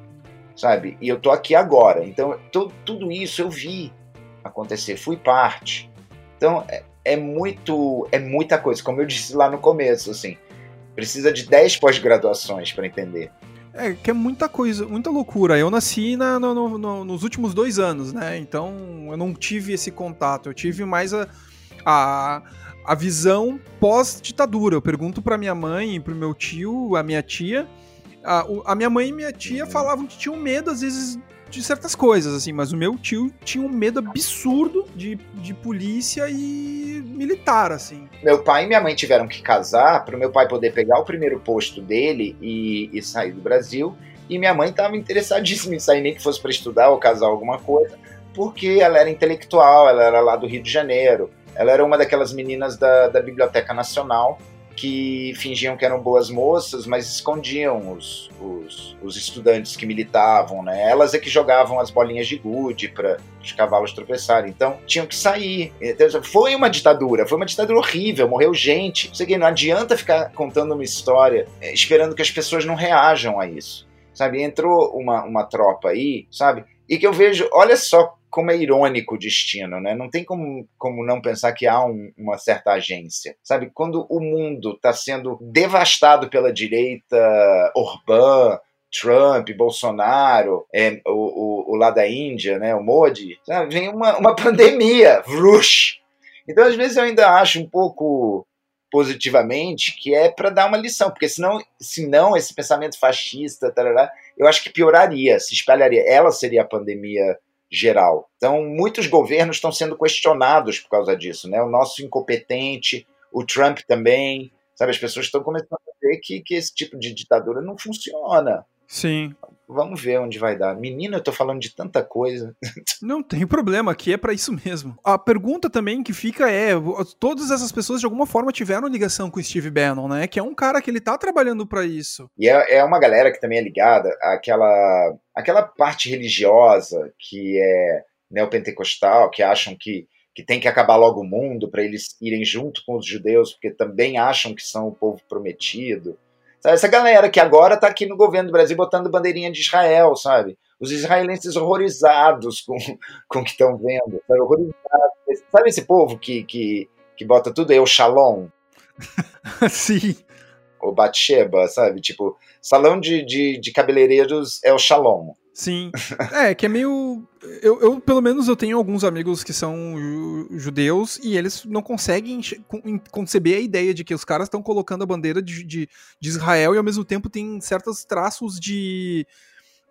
sabe? E eu tô aqui agora. Então, tudo isso eu vi acontecer, fui parte. Então, é, é, muito, é muita coisa, como eu disse lá no começo, assim. Precisa de 10 pós-graduações para entender. É, que é muita coisa, muita loucura. Eu nasci na, no, no, nos últimos dois anos, né? Então eu não tive esse contato. Eu tive mais a, a a visão pós-ditadura. Eu pergunto pra minha mãe, pro meu tio, a minha tia. A, a, minha mãe e minha tia falavam que tinham medo, às vezes, de certas coisas, assim, mas o meu tio tinha um medo absurdo de, de polícia e militar, assim. Meu pai e minha mãe tiveram que casar para o meu pai poder pegar o primeiro posto dele e, e sair do Brasil. E minha mãe estava interessadíssima em sair, nem que fosse para estudar ou casar alguma coisa, porque ela era intelectual, ela era lá do Rio de Janeiro. Ela era uma daquelas meninas da, da Biblioteca Nacional que fingiam que eram boas moças, mas escondiam os, os, os, estudantes que militavam, né? Elas é que jogavam as bolinhas de gude para os cavalos tropeçarem. Então, tinham que sair. Então, foi uma ditadura, foi uma ditadura horrível, morreu gente. Não, adianta ficar contando uma história eh, esperando que as pessoas não reajam a isso. Sabe? Entrou uma, uma tropa aí, sabe? E que eu vejo, olha só como é irônico o destino, né? Não tem como, como não pensar que há um, uma certa agência. Sabe, quando o mundo está sendo devastado pela direita, Orbán, Trump, Bolsonaro, é, o, o, o, lá da Índia, né, o Modi, sabe? vem uma, uma [laughs] pandemia, vrush. Então, às vezes, eu ainda acho um pouco positivamente que é para dar uma lição, porque senão, senão esse pensamento fascista, tarará, eu acho que pioraria, se espalharia. Ela seria a pandemia geral. Então, muitos governos estão sendo questionados por causa disso, né? O nosso incompetente, o Trump também, Sabe, as pessoas estão começando a ver que, que esse tipo de ditadura não funciona. Sim. Vamos ver onde vai dar. Menina, eu tô falando de tanta coisa. [laughs] Não tem problema, aqui é para isso mesmo. A pergunta também que fica é: todas essas pessoas de alguma forma tiveram ligação com o Steve Bannon, né? Que é um cara que ele tá trabalhando para isso. E é, é uma galera que também é ligada àquela, àquela parte religiosa que é neopentecostal, que acham que, que tem que acabar logo o mundo para eles irem junto com os judeus, porque também acham que são o povo prometido. Essa galera que agora está aqui no governo do Brasil botando bandeirinha de Israel, sabe? Os israelenses horrorizados com, [laughs] com o que estão vendo, sabe? Horrorizados. Sabe esse povo que, que, que bota tudo o shalom? [laughs] Sim. O Batsheba, sabe? Tipo, salão de, de, de cabeleireiros é o shalom. Sim. É, que é meio. Eu, eu, pelo menos, eu tenho alguns amigos que são judeus e eles não conseguem conceber a ideia de que os caras estão colocando a bandeira de, de, de, Israel e ao mesmo tempo tem certos traços de,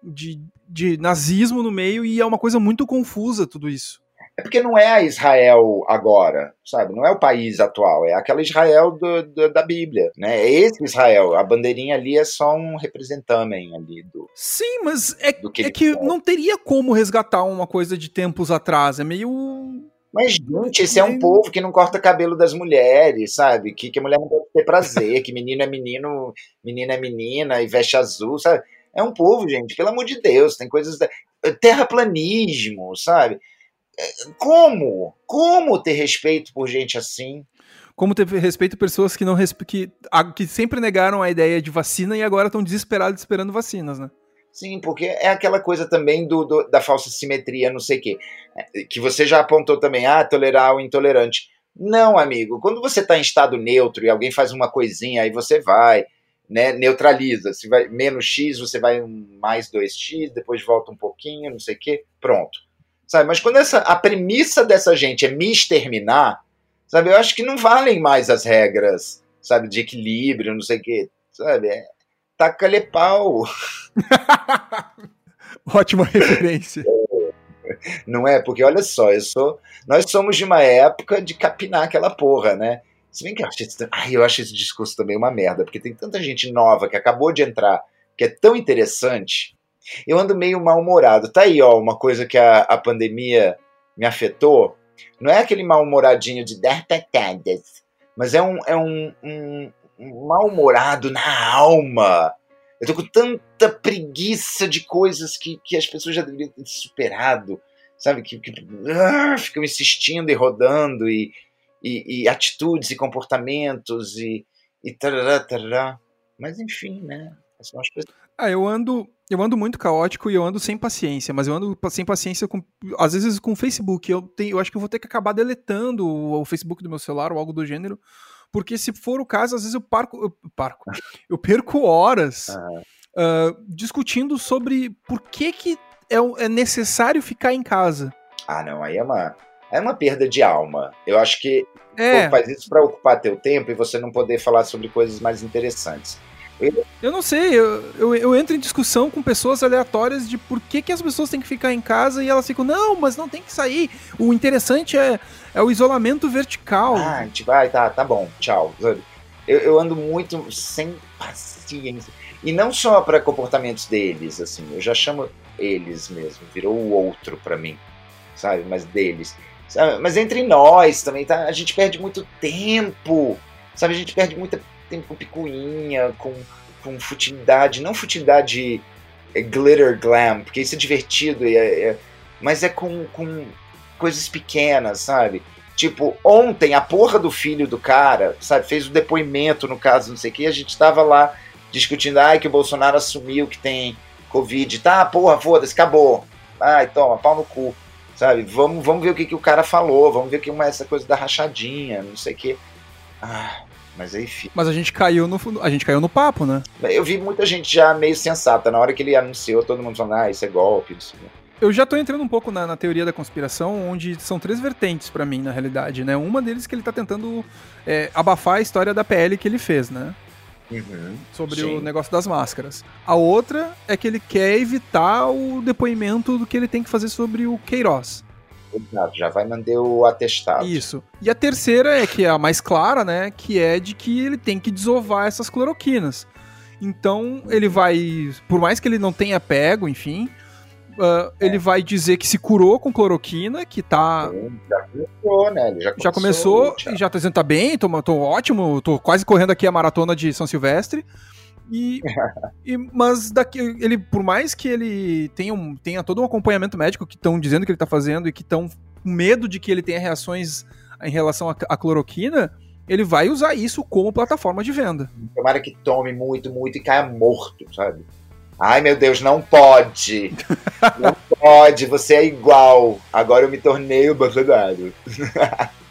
de, de nazismo no meio e é uma coisa muito confusa tudo isso. É porque não é a Israel agora, sabe? Não é o país atual, é aquela Israel do, do, da Bíblia, né? É esse Israel. A bandeirinha ali é só um representante ali do. Sim, mas é que, é que não teria como resgatar uma coisa de tempos atrás. É meio. Mas, gente, esse é um povo que não corta cabelo das mulheres, sabe? Que, que a mulher não pode ter prazer, que menino é menino, menina é menina e veste azul, sabe? É um povo, gente, pelo amor de Deus, tem coisas. Da... Terraplanismo, sabe? Como? Como ter respeito por gente assim? Como ter respeito por pessoas que não que, que sempre negaram a ideia de vacina e agora estão desesperados esperando vacinas, né? Sim, porque é aquela coisa também do, do, da falsa simetria, não sei o quê. É, que você já apontou também, ah, tolerar o intolerante. Não, amigo, quando você está em estado neutro e alguém faz uma coisinha, aí você vai, né, neutraliza. Se vai menos X, você vai mais 2X, depois volta um pouquinho, não sei o quê, pronto sabe? Mas quando essa, a premissa dessa gente é me exterminar, sabe? Eu acho que não valem mais as regras, sabe? De equilíbrio, não sei o quê, sabe? É, taca-lhe pau. [laughs] Ótima referência. [laughs] Não é? Porque olha só, eu sou, nós somos de uma época de capinar aquela porra, né? Se bem que eu acho, esse, ai, eu acho esse discurso também uma merda, porque tem tanta gente nova que acabou de entrar, que é tão interessante, eu ando meio mal-humorado. Tá aí, ó, uma coisa que a, a pandemia me afetou. Não é aquele mal-humoradinho de dar patadas, mas é um, é um, um, um mal-humorado na alma. Eu tô com tanta preguiça de coisas que, que as pessoas já deveriam ter superado, sabe? Que, que ah, ficam insistindo e rodando, e, e, e atitudes e comportamentos, e, e tarará, tarará. Mas enfim, né? São as pessoas. Ah, eu ando, eu ando muito caótico e eu ando sem paciência, mas eu ando sem paciência com, às vezes com o Facebook. Eu, tenho, eu acho que eu vou ter que acabar deletando o, o Facebook do meu celular ou algo do gênero, porque se for o caso, às vezes eu parco, eu, parco, [laughs] eu perco horas uh, discutindo sobre por que, que é, é necessário ficar em casa. Ah, não, aí é uma, é uma perda de alma. Eu acho que é. faz isso para ocupar teu tempo e você não poder falar sobre coisas mais interessantes. Eu não sei, eu, eu, eu, entro em discussão com pessoas aleatórias de por que, que as pessoas têm que ficar em casa e elas ficam, não, mas não tem que sair. O interessante é, é o isolamento vertical. Ah, a gente vai, tá, tá bom, tchau. Eu, eu ando muito sem paciência. E não só para comportamentos deles, assim, eu já chamo eles mesmo, virou o outro para mim, sabe? Mas deles. Sabe? Mas entre nós também, tá? A gente perde muito tempo, sabe? A gente perde muito com picuinha, com com futilidade, não futilidade é, glitter glam, porque isso é divertido, é, é, mas é com, com coisas pequenas, sabe? Tipo, ontem a porra do filho do cara, sabe, fez o um depoimento no caso, não sei o que, a gente tava lá discutindo, ai, que o Bolsonaro assumiu que tem Covid, tá, porra, foda-se, acabou. Ai, toma, pau no cu, sabe? Vamos, vamos ver o que, que o cara falou, vamos ver que uma, essa coisa da rachadinha, não sei o que. Ah, mas aí fica. Mas a gente caiu no a gente caiu no papo, né? Eu vi muita gente já meio sensata. Na hora que ele anunciou, todo mundo falando, ah, isso é golpe, isso. Eu já tô entrando um pouco na, na teoria da conspiração, onde são três vertentes para mim, na realidade, né? Uma deles que ele tá tentando é, abafar a história da PL que ele fez, né? Uhum, sobre sim. o negócio das máscaras. A outra é que ele quer evitar o depoimento do que ele tem que fazer sobre o Queiroz. Exato, já vai mandar o atestado. Isso. E a terceira é que é a mais clara, né? Que é de que ele tem que desovar essas cloroquinas. Então ele vai, por mais que ele não tenha pego, enfim, uh, ele vai dizer que se curou com cloroquina, que tá. Já começou, né? Ele já começou, já começou e já tá dizendo tá bem, tô, tô ótimo, tô quase correndo aqui a maratona de São Silvestre. E, e, mas daqui, ele, por mais que ele tenha, um, tenha todo um acompanhamento médico que estão dizendo que ele tá fazendo e que estão com medo de que ele tenha reações em relação à cloroquina, ele vai usar isso como plataforma de venda. Tomara que tome muito, muito e caia morto, sabe? Ai meu Deus, não pode! [laughs] não pode, você é igual. Agora eu me tornei o Bolsonaro. [laughs]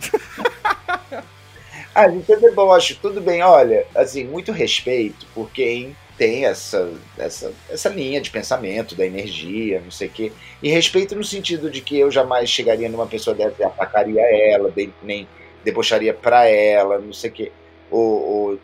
ah, então é tudo bem. Olha, assim, muito respeito por quem tem essa, essa, essa linha de pensamento, da energia, não sei o quê. E respeito no sentido de que eu jamais chegaria numa pessoa dessa e atacaria ela, nem debocharia pra ela, não sei o quê. Ou, ou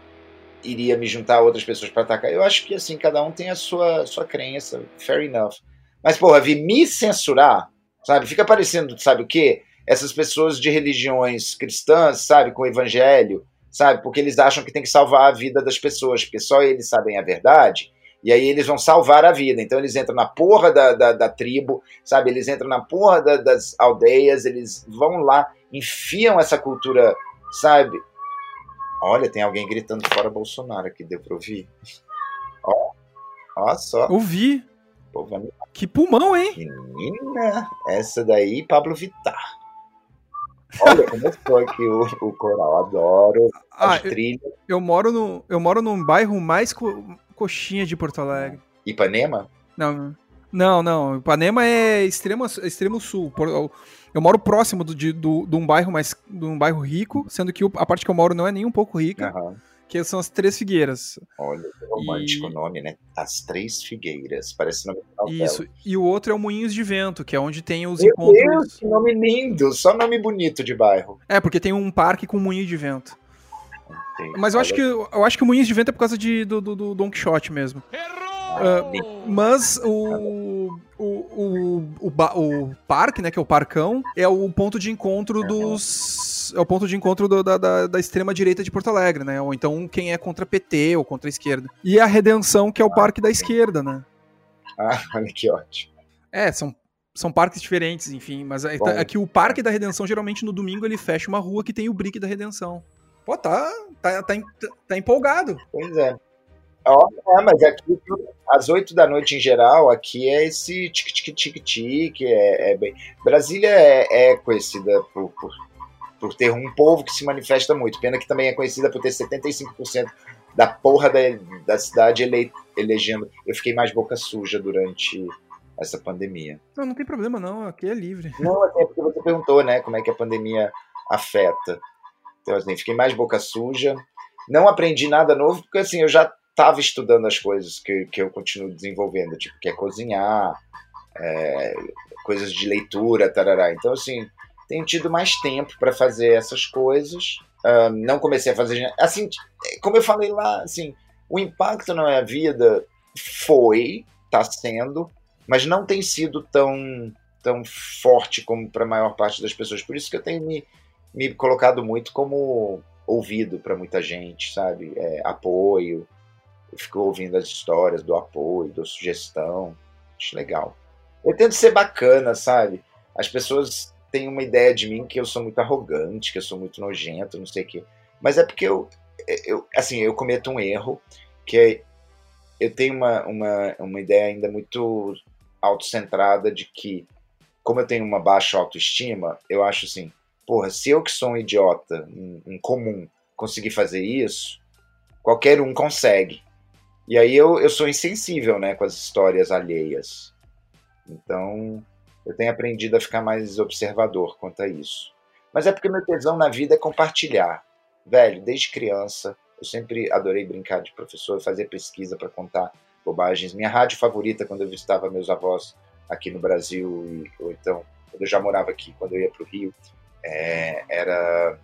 iria me juntar a outras pessoas para atacar. Eu acho que assim, cada um tem a sua, sua crença, fair enough. Mas, porra, vir me censurar, sabe? Fica parecendo, sabe o quê? Essas pessoas de religiões cristãs, sabe, com o evangelho, sabe? Porque eles acham que tem que salvar a vida das pessoas, porque só eles sabem a verdade. E aí eles vão salvar a vida. Então eles entram na porra da, da, da tribo, sabe? Eles entram na porra da, das aldeias, eles vão lá, enfiam essa cultura, sabe? Olha, tem alguém gritando fora Bolsonaro aqui, deu pra ouvir? Ó, ó só. Ouvi. Que pulmão, hein? Menina, essa daí, Pablo Vittar. Olha, começou aqui o, o coral, adoro ah, as trilhas. Eu, eu, moro no, eu moro num bairro mais co coxinha de Porto Alegre. Ipanema? Não, não, não. Ipanema é extremo, extremo sul. Eu moro próximo do, de, do, de um bairro mais. de um bairro rico, sendo que a parte que eu moro não é nem um pouco rica. Uhum. Que são as Três Figueiras. Olha, que romântico o e... nome, né? As Três Figueiras. Parece nome de Isso. E o outro é o Moinhos de Vento, que é onde tem os Meu encontros. Meu Deus, que nome lindo! Só nome bonito de bairro. É, porque tem um parque com moinho de vento. Entendi. Mas eu acho, que, eu acho que o Moinhos de Vento é por causa de, do, do, do Don Quixote mesmo. Errou! Uh, mas o, o, o, o, o, parque, né, que é o Parcão, é o ponto de encontro dos. É o ponto de encontro do, da, da, da extrema-direita de Porto Alegre, né? Ou então quem é contra PT ou contra a esquerda. E a Redenção, que é o parque da esquerda, né? Ah, [laughs] olha que ótimo. É, são são parques diferentes, enfim, mas aqui o Parque da Redenção, geralmente no domingo, ele fecha uma rua que tem o Brick da Redenção. Pô, tá, tá, tá, tá empolgado. Pois é. É, mas aqui, às oito da noite em geral, aqui é esse tic-tic-tic-tic. É, é, bem... Brasília é, é conhecida por, por, por, ter um povo que se manifesta muito. Pena que também é conhecida por ter 75% da porra da, da cidade ele, elegendo. Eu fiquei mais boca suja durante essa pandemia. Não, não tem problema não, aqui é livre. Não, é porque você perguntou, né, como é que a pandemia afeta. Então, assim, fiquei mais boca suja. Não aprendi nada novo, porque assim, eu já estava estudando as coisas que, que eu continuo desenvolvendo, tipo, que é cozinhar, é, coisas de leitura, tarará. Então, assim, tenho tido mais tempo para fazer essas coisas. Uh, não comecei a fazer. Assim, como eu falei lá, assim, o impacto na minha vida foi, está sendo, mas não tem sido tão, tão forte como para a maior parte das pessoas. Por isso que eu tenho me, me colocado muito como ouvido para muita gente, sabe? É, apoio eu fico ouvindo as histórias do apoio, da sugestão. Acho legal. Eu tento ser bacana, sabe? As pessoas têm uma ideia de mim que eu sou muito arrogante, que eu sou muito nojento, não sei o quê. Mas é porque eu, eu assim, eu cometo um erro, que é, eu tenho uma, uma, uma ideia ainda muito autocentrada de que, como eu tenho uma baixa autoestima, eu acho assim, porra, se eu que sou um idiota, um, um comum, conseguir fazer isso, qualquer um consegue. E aí eu, eu sou insensível, né, com as histórias alheias. Então, eu tenho aprendido a ficar mais observador quanto a isso. Mas é porque meu tesão na vida é compartilhar. Velho, desde criança, eu sempre adorei brincar de professor, fazer pesquisa para contar bobagens. Minha rádio favorita quando eu visitava meus avós aqui no Brasil, e, ou então, quando eu já morava aqui, quando eu ia para o Rio, é, era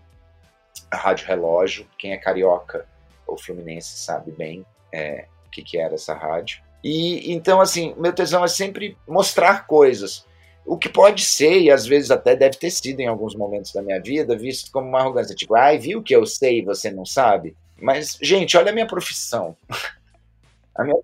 a Rádio Relógio. Quem é carioca ou fluminense sabe bem. É, que, que era essa rádio. E então, assim, meu tesão é sempre mostrar coisas. O que pode ser, e às vezes até deve ter sido em alguns momentos da minha vida, visto como uma arrogância. Tipo, ai, viu que eu sei e você não sabe? Mas, gente, olha a minha profissão. a minha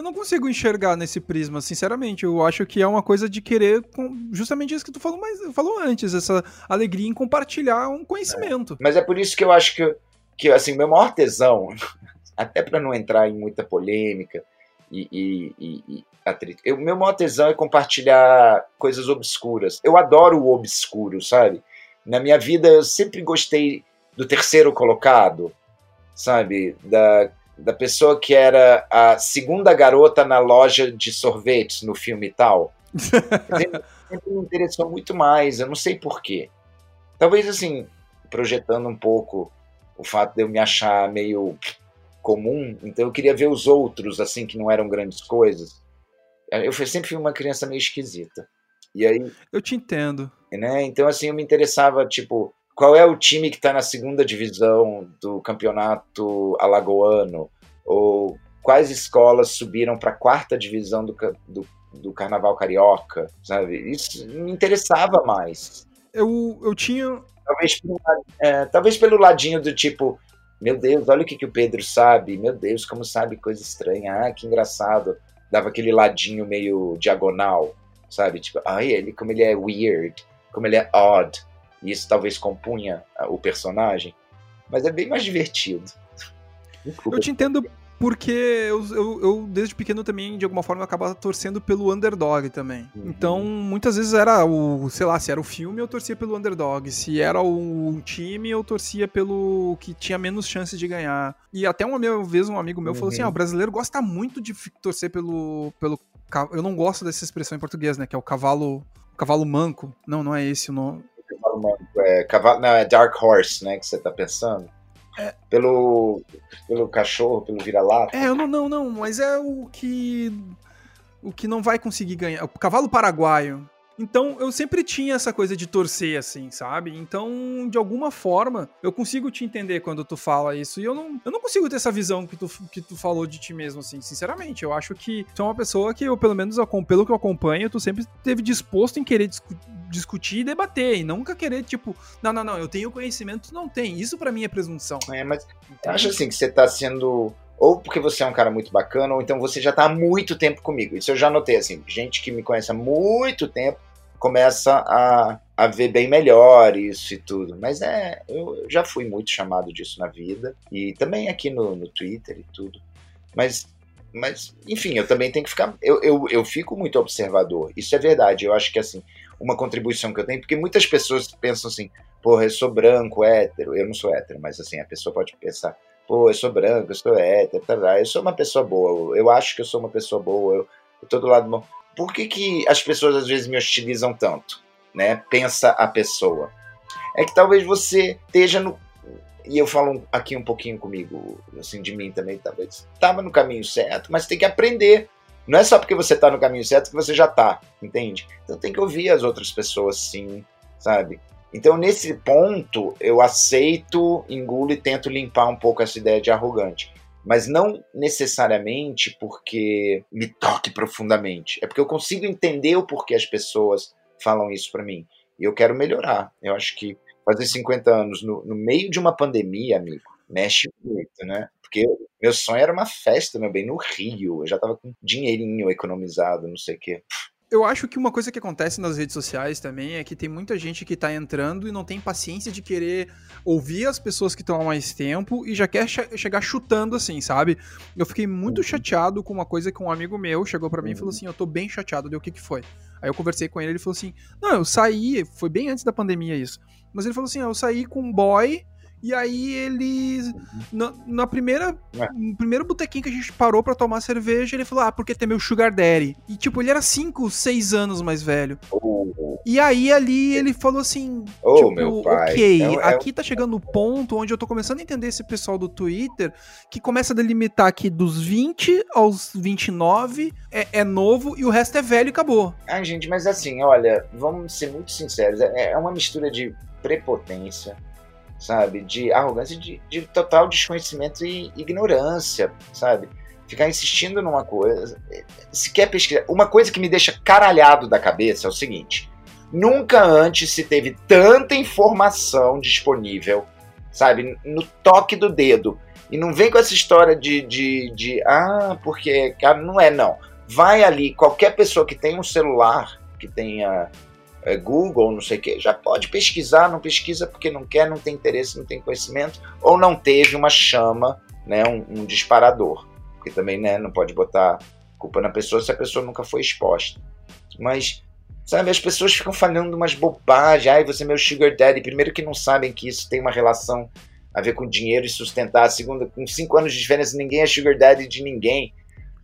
eu não consigo enxergar nesse prisma, sinceramente. Eu acho que é uma coisa de querer, justamente isso que tu falou, mas, falou antes, essa alegria em compartilhar um conhecimento. É. Mas é por isso que eu acho que, que assim, meu maior tesão, [laughs] até para não entrar em muita polêmica e, e, e, e atrito, eu, meu maior tesão é compartilhar coisas obscuras. Eu adoro o obscuro, sabe? Na minha vida eu sempre gostei do terceiro colocado, sabe? Da da pessoa que era a segunda garota na loja de sorvetes no filme tal. sempre, [laughs] sempre me interessou muito mais, eu não sei porquê. Talvez assim, projetando um pouco o fato de eu me achar meio comum, então eu queria ver os outros, assim, que não eram grandes coisas. Eu sempre fui uma criança meio esquisita. E aí. Eu te entendo. Né? Então, assim, eu me interessava, tipo, qual é o time que está na segunda divisão do campeonato alagoano? Ou quais escolas subiram para a quarta divisão do, do, do, Carnaval Carioca? Sabe? Isso me interessava mais. Eu, eu tinha. Talvez, é, talvez pelo ladinho do tipo, meu Deus, olha o que, que o Pedro sabe, meu Deus, como sabe coisa estranha, ah, que engraçado. Dava aquele ladinho meio diagonal, sabe? Tipo, ai, ele, como ele é weird, como ele é odd. E isso talvez compunha o personagem. Mas é bem mais divertido. Desculpa. Eu te entendo porque eu, eu, eu, desde pequeno também, de alguma forma, acabava torcendo pelo underdog também. Uhum. Então, muitas vezes era o, sei lá, se era o filme, eu torcia pelo underdog. Se era o time, eu torcia pelo que tinha menos chances de ganhar. E até uma vez um amigo meu uhum. falou assim: ah, o brasileiro gosta muito de torcer pelo, pelo. Eu não gosto dessa expressão em português, né? Que é o cavalo. Cavalo manco. Não, não é esse o nome é, cavalo, não, é Dark Horse, né, que você tá pensando. É. Pelo, pelo cachorro, pelo vira-lata. É, não, não, não, mas é o que o que não vai conseguir ganhar. O cavalo paraguaio. Então eu sempre tinha essa coisa de torcer, assim, sabe? Então, de alguma forma, eu consigo te entender quando tu fala isso. E eu não, eu não consigo ter essa visão que tu, que tu falou de ti mesmo, assim, sinceramente. Eu acho que tu é uma pessoa que eu, pelo menos, pelo que eu acompanho, tu sempre esteve disposto em querer discu discutir e debater. E nunca querer, tipo, não, não, não, eu tenho conhecimento, tu não tem. Isso para mim é presunção. É, mas eu acho assim que você tá sendo ou porque você é um cara muito bacana, ou então você já tá há muito tempo comigo. Isso eu já notei, assim, gente que me conhece há muito tempo começa a, a ver bem melhor isso e tudo. Mas é, eu já fui muito chamado disso na vida, e também aqui no, no Twitter e tudo. Mas, mas, enfim, eu também tenho que ficar. Eu, eu, eu fico muito observador, isso é verdade. Eu acho que, assim, uma contribuição que eu tenho, porque muitas pessoas pensam assim, porra, eu sou branco, hétero. Eu não sou hétero, mas, assim, a pessoa pode pensar, pô, eu sou branco, eu sou hétero, tá, tá, eu sou uma pessoa boa, eu acho que eu sou uma pessoa boa, eu, eu tô do lado bom por que, que as pessoas às vezes me hostilizam tanto? Né? Pensa a pessoa. É que talvez você esteja no. E eu falo aqui um pouquinho comigo, assim, de mim também, talvez. Estava no caminho certo, mas tem que aprender. Não é só porque você está no caminho certo que você já está, entende? Então tem que ouvir as outras pessoas, sim, sabe? Então, nesse ponto, eu aceito, engulo e tento limpar um pouco essa ideia de arrogante mas não necessariamente porque me toque profundamente. É porque eu consigo entender o porquê as pessoas falam isso para mim. E eu quero melhorar. Eu acho que fazer 50 anos no, no meio de uma pandemia, amigo, mexe muito, né? Porque meu sonho era uma festa, meu bem, no Rio. Eu já tava com dinheirinho economizado, não sei o quê eu acho que uma coisa que acontece nas redes sociais também é que tem muita gente que tá entrando e não tem paciência de querer ouvir as pessoas que estão há mais tempo e já quer che chegar chutando assim, sabe? Eu fiquei muito uhum. chateado com uma coisa que um amigo meu chegou para mim e falou uhum. assim: Eu tô bem chateado, deu o que que foi? Aí eu conversei com ele, ele falou assim: Não, eu saí, foi bem antes da pandemia isso. Mas ele falou assim: Eu saí com um boy e aí ele. Na, na primeira. É. No primeiro botequinho que a gente parou pra tomar cerveja, ele falou: Ah, porque tem meu Sugar Daddy. E tipo, ele era 5, 6 anos mais velho. Oh. E aí ali ele falou assim: oh, tipo, meu pai. ok, é, é, aqui tá chegando o ponto onde eu tô começando a entender esse pessoal do Twitter que começa a delimitar aqui dos 20 aos 29 é, é novo e o resto é velho e acabou. Ah, gente, mas assim, olha, vamos ser muito sinceros, é, é uma mistura de prepotência sabe? De arrogância, de, de total desconhecimento e ignorância, sabe? ficar insistindo numa coisa. Se quer pesquisar. Uma coisa que me deixa caralhado da cabeça é o seguinte: nunca antes se teve tanta informação disponível, sabe, no toque do dedo. E não vem com essa história de, de, de ah, porque, cara, não é não. Vai ali, qualquer pessoa que tenha um celular, que tenha é, Google, não sei o que, já pode pesquisar, não pesquisa porque não quer, não tem interesse, não tem conhecimento, ou não teve uma chama, né, um, um disparador. Porque também né, não pode botar culpa na pessoa se a pessoa nunca foi exposta. Mas, sabe, as pessoas ficam falando umas bobagens. Ai, você é meu sugar daddy. Primeiro que não sabem que isso tem uma relação a ver com dinheiro e sustentar. Segundo, com cinco anos de diferença, ninguém é sugar daddy de ninguém.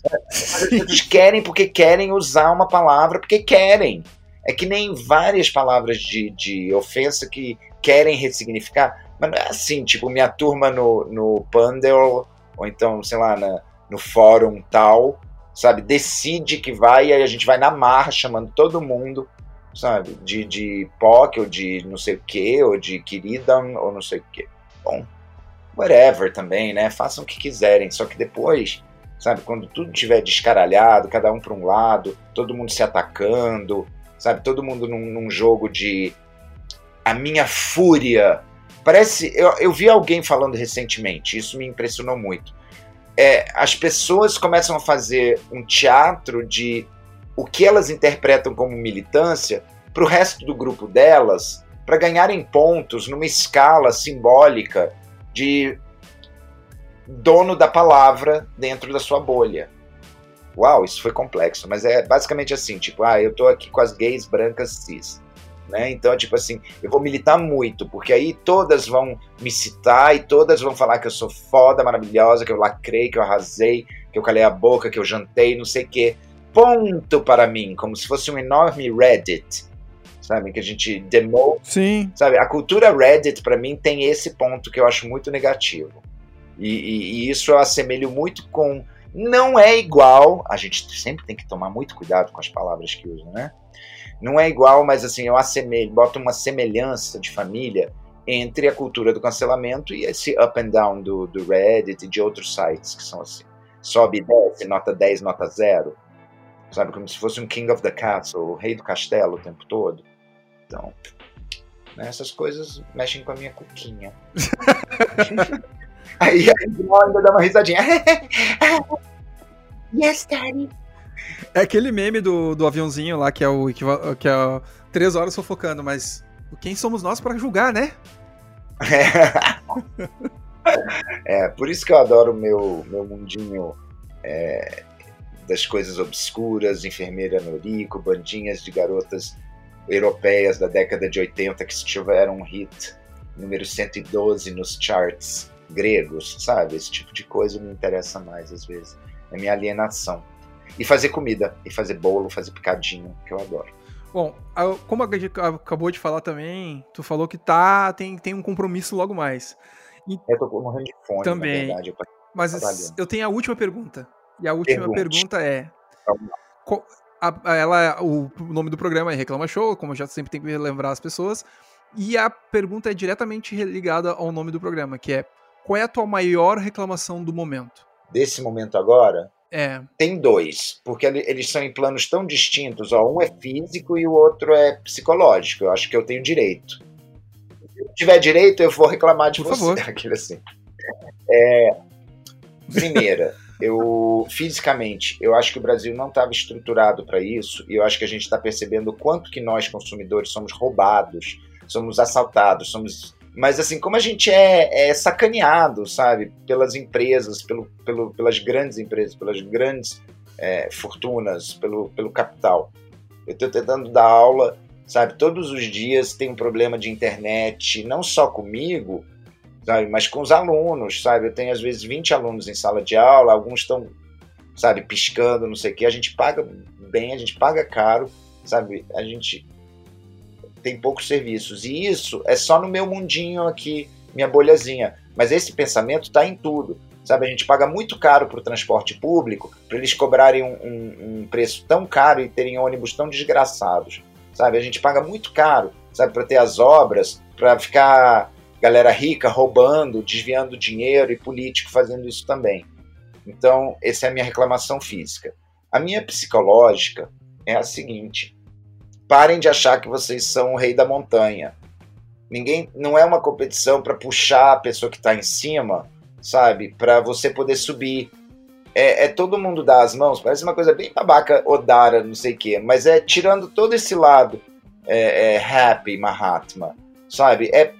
[laughs] As pessoas querem porque querem usar uma palavra porque querem. É que nem várias palavras de, de ofensa que querem ressignificar. Mas não é assim, tipo, minha turma no, no Pandel, ou então, sei lá, na, no fórum tal, sabe? Decide que vai e aí a gente vai na marra chamando todo mundo, sabe? De, de POC ou de não sei o que, ou de querida ou não sei o que. Bom, whatever também, né? Façam o que quiserem, só que depois, sabe? Quando tudo estiver descaralhado, cada um para um lado, todo mundo se atacando, sabe? Todo mundo num, num jogo de a minha fúria. Parece. Eu, eu vi alguém falando recentemente, isso me impressionou muito é, as pessoas começam a fazer um teatro de o que elas interpretam como militância para o resto do grupo delas, para ganharem pontos numa escala simbólica de dono da palavra dentro da sua bolha. Uau, isso foi complexo, mas é basicamente assim, tipo, ah, eu tô aqui com as gays brancas cis. Né? Então, tipo assim, eu vou militar muito, porque aí todas vão me citar e todas vão falar que eu sou foda, maravilhosa, que eu lacrei, que eu arrasei, que eu calei a boca, que eu jantei, não sei o quê. Ponto para mim, como se fosse um enorme Reddit, sabe? Que a gente demou. Sim. Sabe? A cultura Reddit, para mim, tem esse ponto que eu acho muito negativo. E, e, e isso eu assemelho muito com. Não é igual, a gente sempre tem que tomar muito cuidado com as palavras que usam, né? Não é igual, mas assim, eu assemelho, boto uma semelhança de família entre a cultura do cancelamento e esse up and down do, do Reddit e de outros sites que são assim. Sobe e desce, nota 10, nota 0. Sabe, como se fosse um King of the Castle, o rei do castelo o tempo todo. Então, né, essas coisas mexem com a minha cuquinha. [laughs] aí a ainda dá uma risadinha. [laughs] yes, daddy. É aquele meme do, do aviãozinho lá que é o que é três horas sofocando, mas quem somos nós para julgar, né? É. [laughs] é, por isso que eu adoro o meu, meu mundinho é, das coisas obscuras, enfermeira Noriko, bandinhas de garotas europeias da década de 80 que tiveram um hit número 112 nos charts gregos, sabe? Esse tipo de coisa me interessa mais às vezes. É minha alienação. E fazer comida, e fazer bolo, fazer picadinho, que eu adoro. Bom, como a gente acabou de falar também, tu falou que tá, tem, tem um compromisso logo mais. E eu tô morrendo de fome, também. Verdade, eu Mas eu tenho a última pergunta. E a última Pergunte. pergunta é. A, a, ela, o nome do programa é Reclama Show, como eu já sempre tenho que lembrar as pessoas. E a pergunta é diretamente ligada ao nome do programa, que é qual é a tua maior reclamação do momento? Desse momento agora? É. Tem dois, porque eles são em planos tão distintos. Ó, um é físico e o outro é psicológico. Eu acho que eu tenho direito. Se eu tiver direito, eu vou reclamar de Por você. Favor. [laughs] Aquilo assim. É, primeira, eu fisicamente, eu acho que o Brasil não estava estruturado para isso e eu acho que a gente está percebendo o quanto que nós consumidores somos roubados, somos assaltados, somos mas assim, como a gente é, é sacaneado, sabe, pelas empresas, pelo, pelo, pelas grandes empresas, pelas grandes é, fortunas, pelo, pelo capital. Eu estou tentando dar aula, sabe, todos os dias tem um problema de internet, não só comigo, sabe, mas com os alunos, sabe? Eu tenho às vezes 20 alunos em sala de aula, alguns estão, sabe, piscando, não sei o quê. A gente paga bem, a gente paga caro, sabe? A gente tem poucos serviços. E isso é só no meu mundinho aqui, minha bolhazinha. Mas esse pensamento está em tudo. Sabe, a gente paga muito caro para o transporte público, para eles cobrarem um, um, um, preço tão caro e terem ônibus tão desgraçados. Sabe, a gente paga muito caro, sabe, para ter as obras, para ficar galera rica roubando, desviando dinheiro e político fazendo isso também. Então, essa é a minha reclamação física. A minha psicológica é a seguinte: parem de achar que vocês são o rei da montanha. Ninguém, não é uma competição para puxar a pessoa que está em cima, sabe, para você poder subir. É, é, todo mundo dar as mãos, parece uma coisa bem babaca, Odara, não sei o quê, mas é tirando todo esse lado é, é happy Mahatma, sabe? É,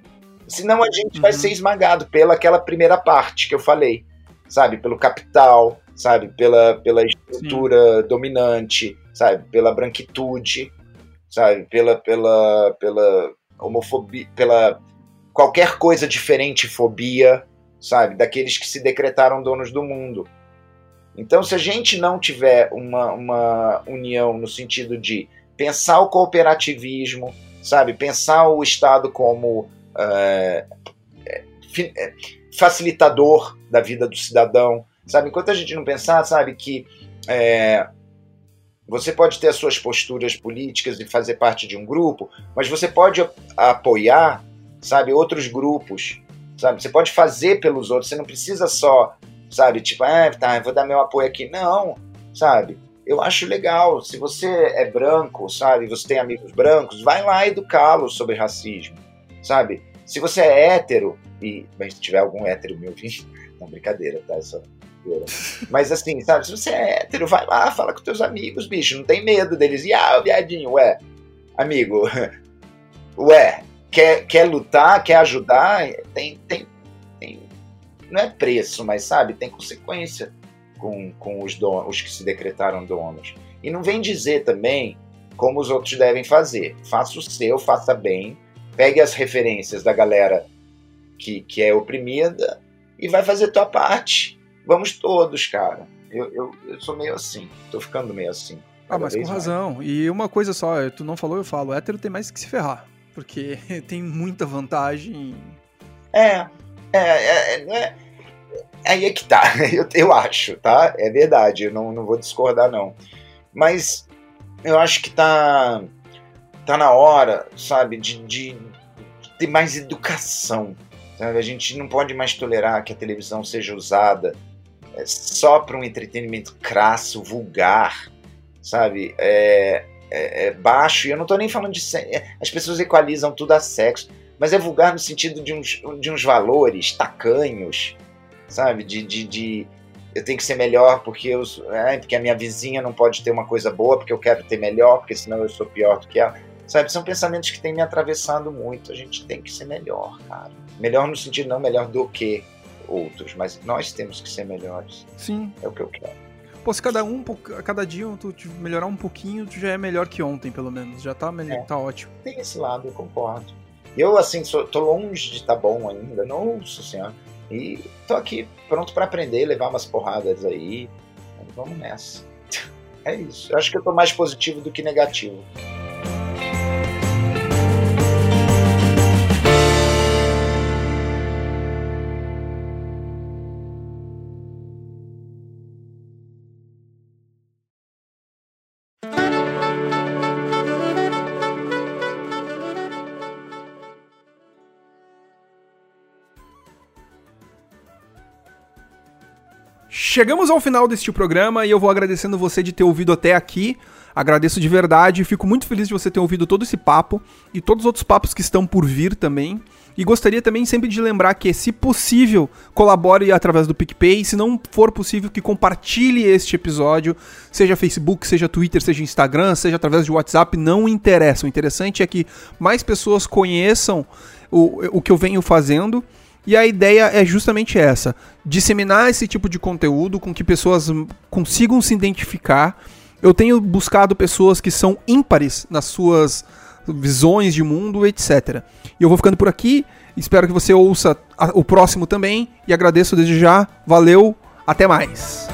senão a gente uhum. vai ser esmagado pela aquela primeira parte que eu falei, sabe? Pelo capital, sabe? Pela, pela estrutura Sim. dominante, sabe? Pela branquitude, sabe? Pela, pela, pela homofobia, pela qualquer coisa diferente fobia, sabe? Daqueles que se decretaram donos do mundo. Então, se a gente não tiver uma, uma união no sentido de pensar o cooperativismo, sabe? Pensar o Estado como é, é, facilitador da vida do cidadão, sabe? Enquanto a gente não pensar, sabe, que é, você pode ter as suas posturas políticas e fazer parte de um grupo, mas você pode apoiar, sabe, outros grupos, sabe? Você pode fazer pelos outros, você não precisa só, sabe, tipo, ah, tá, vou dar meu apoio aqui. Não, sabe? Eu acho legal. Se você é branco, sabe, você tem amigos brancos, vai lá educá-los sobre racismo, sabe? Se você é hétero, e mas se tiver algum hétero me ouvindo, [laughs] não, brincadeira, tá? Só mas assim, sabe, se você é hétero, vai lá, fala com teus amigos, bicho, não tem medo deles. E ah, viadinho, ué, amigo, [laughs] ué, quer, quer lutar, quer ajudar, tem, tem, tem, não é preço, mas sabe, tem consequência com, com os, donos, os que se decretaram donos. E não vem dizer também como os outros devem fazer. Faça o seu, faça bem, pegue as referências da galera que, que é oprimida e vai fazer tua parte Vamos todos, cara. Eu, eu, eu sou meio assim, tô ficando meio assim. Ah, mas com mais. razão. E uma coisa só, tu não falou, eu falo, o hétero tem mais que se ferrar. Porque [laughs] tem muita vantagem. É, é, é, é, aí é que tá, [laughs] eu, eu acho, tá? É verdade, eu não, não vou discordar, não. Mas eu acho que tá, tá na hora, sabe, de, de ter mais educação. Sabe? A gente não pode mais tolerar que a televisão seja usada é só para um entretenimento crasso, vulgar, sabe? É, é, é baixo. E eu não estou nem falando de. É, as pessoas equalizam tudo a sexo, mas é vulgar no sentido de uns, de uns valores tacanhos, sabe? De, de, de eu tenho que ser melhor porque, eu, é, porque a minha vizinha não pode ter uma coisa boa, porque eu quero ter melhor, porque senão eu sou pior do que ela. Sabe, são pensamentos que têm me atravessado muito. A gente tem que ser melhor, cara. Melhor no sentido não melhor do que, outros, mas nós temos que ser melhores. Sim. É o que eu quero. Pô, se cada um, cada dia tu melhorar um pouquinho, tu já é melhor que ontem, pelo menos. Já tá, melhor, é. tá ótimo. Tem esse lado, eu concordo. Eu, assim, sou, tô longe de estar tá bom ainda, nossa senhora. E tô aqui pronto para aprender, levar umas porradas aí. Vamos nessa. [laughs] É isso. Eu acho que eu tô mais positivo do que negativo. Chegamos ao final deste programa e eu vou agradecendo você de ter ouvido até aqui. Agradeço de verdade, fico muito feliz de você ter ouvido todo esse papo e todos os outros papos que estão por vir também. E gostaria também sempre de lembrar que, se possível, colabore através do PicPay. Se não for possível, que compartilhe este episódio, seja Facebook, seja Twitter, seja Instagram, seja através de WhatsApp, não interessa. O interessante é que mais pessoas conheçam o, o que eu venho fazendo e a ideia é justamente essa: disseminar esse tipo de conteúdo com que pessoas consigam se identificar. Eu tenho buscado pessoas que são ímpares nas suas visões de mundo, etc. E eu vou ficando por aqui. Espero que você ouça o próximo também. E agradeço desde já. Valeu, até mais.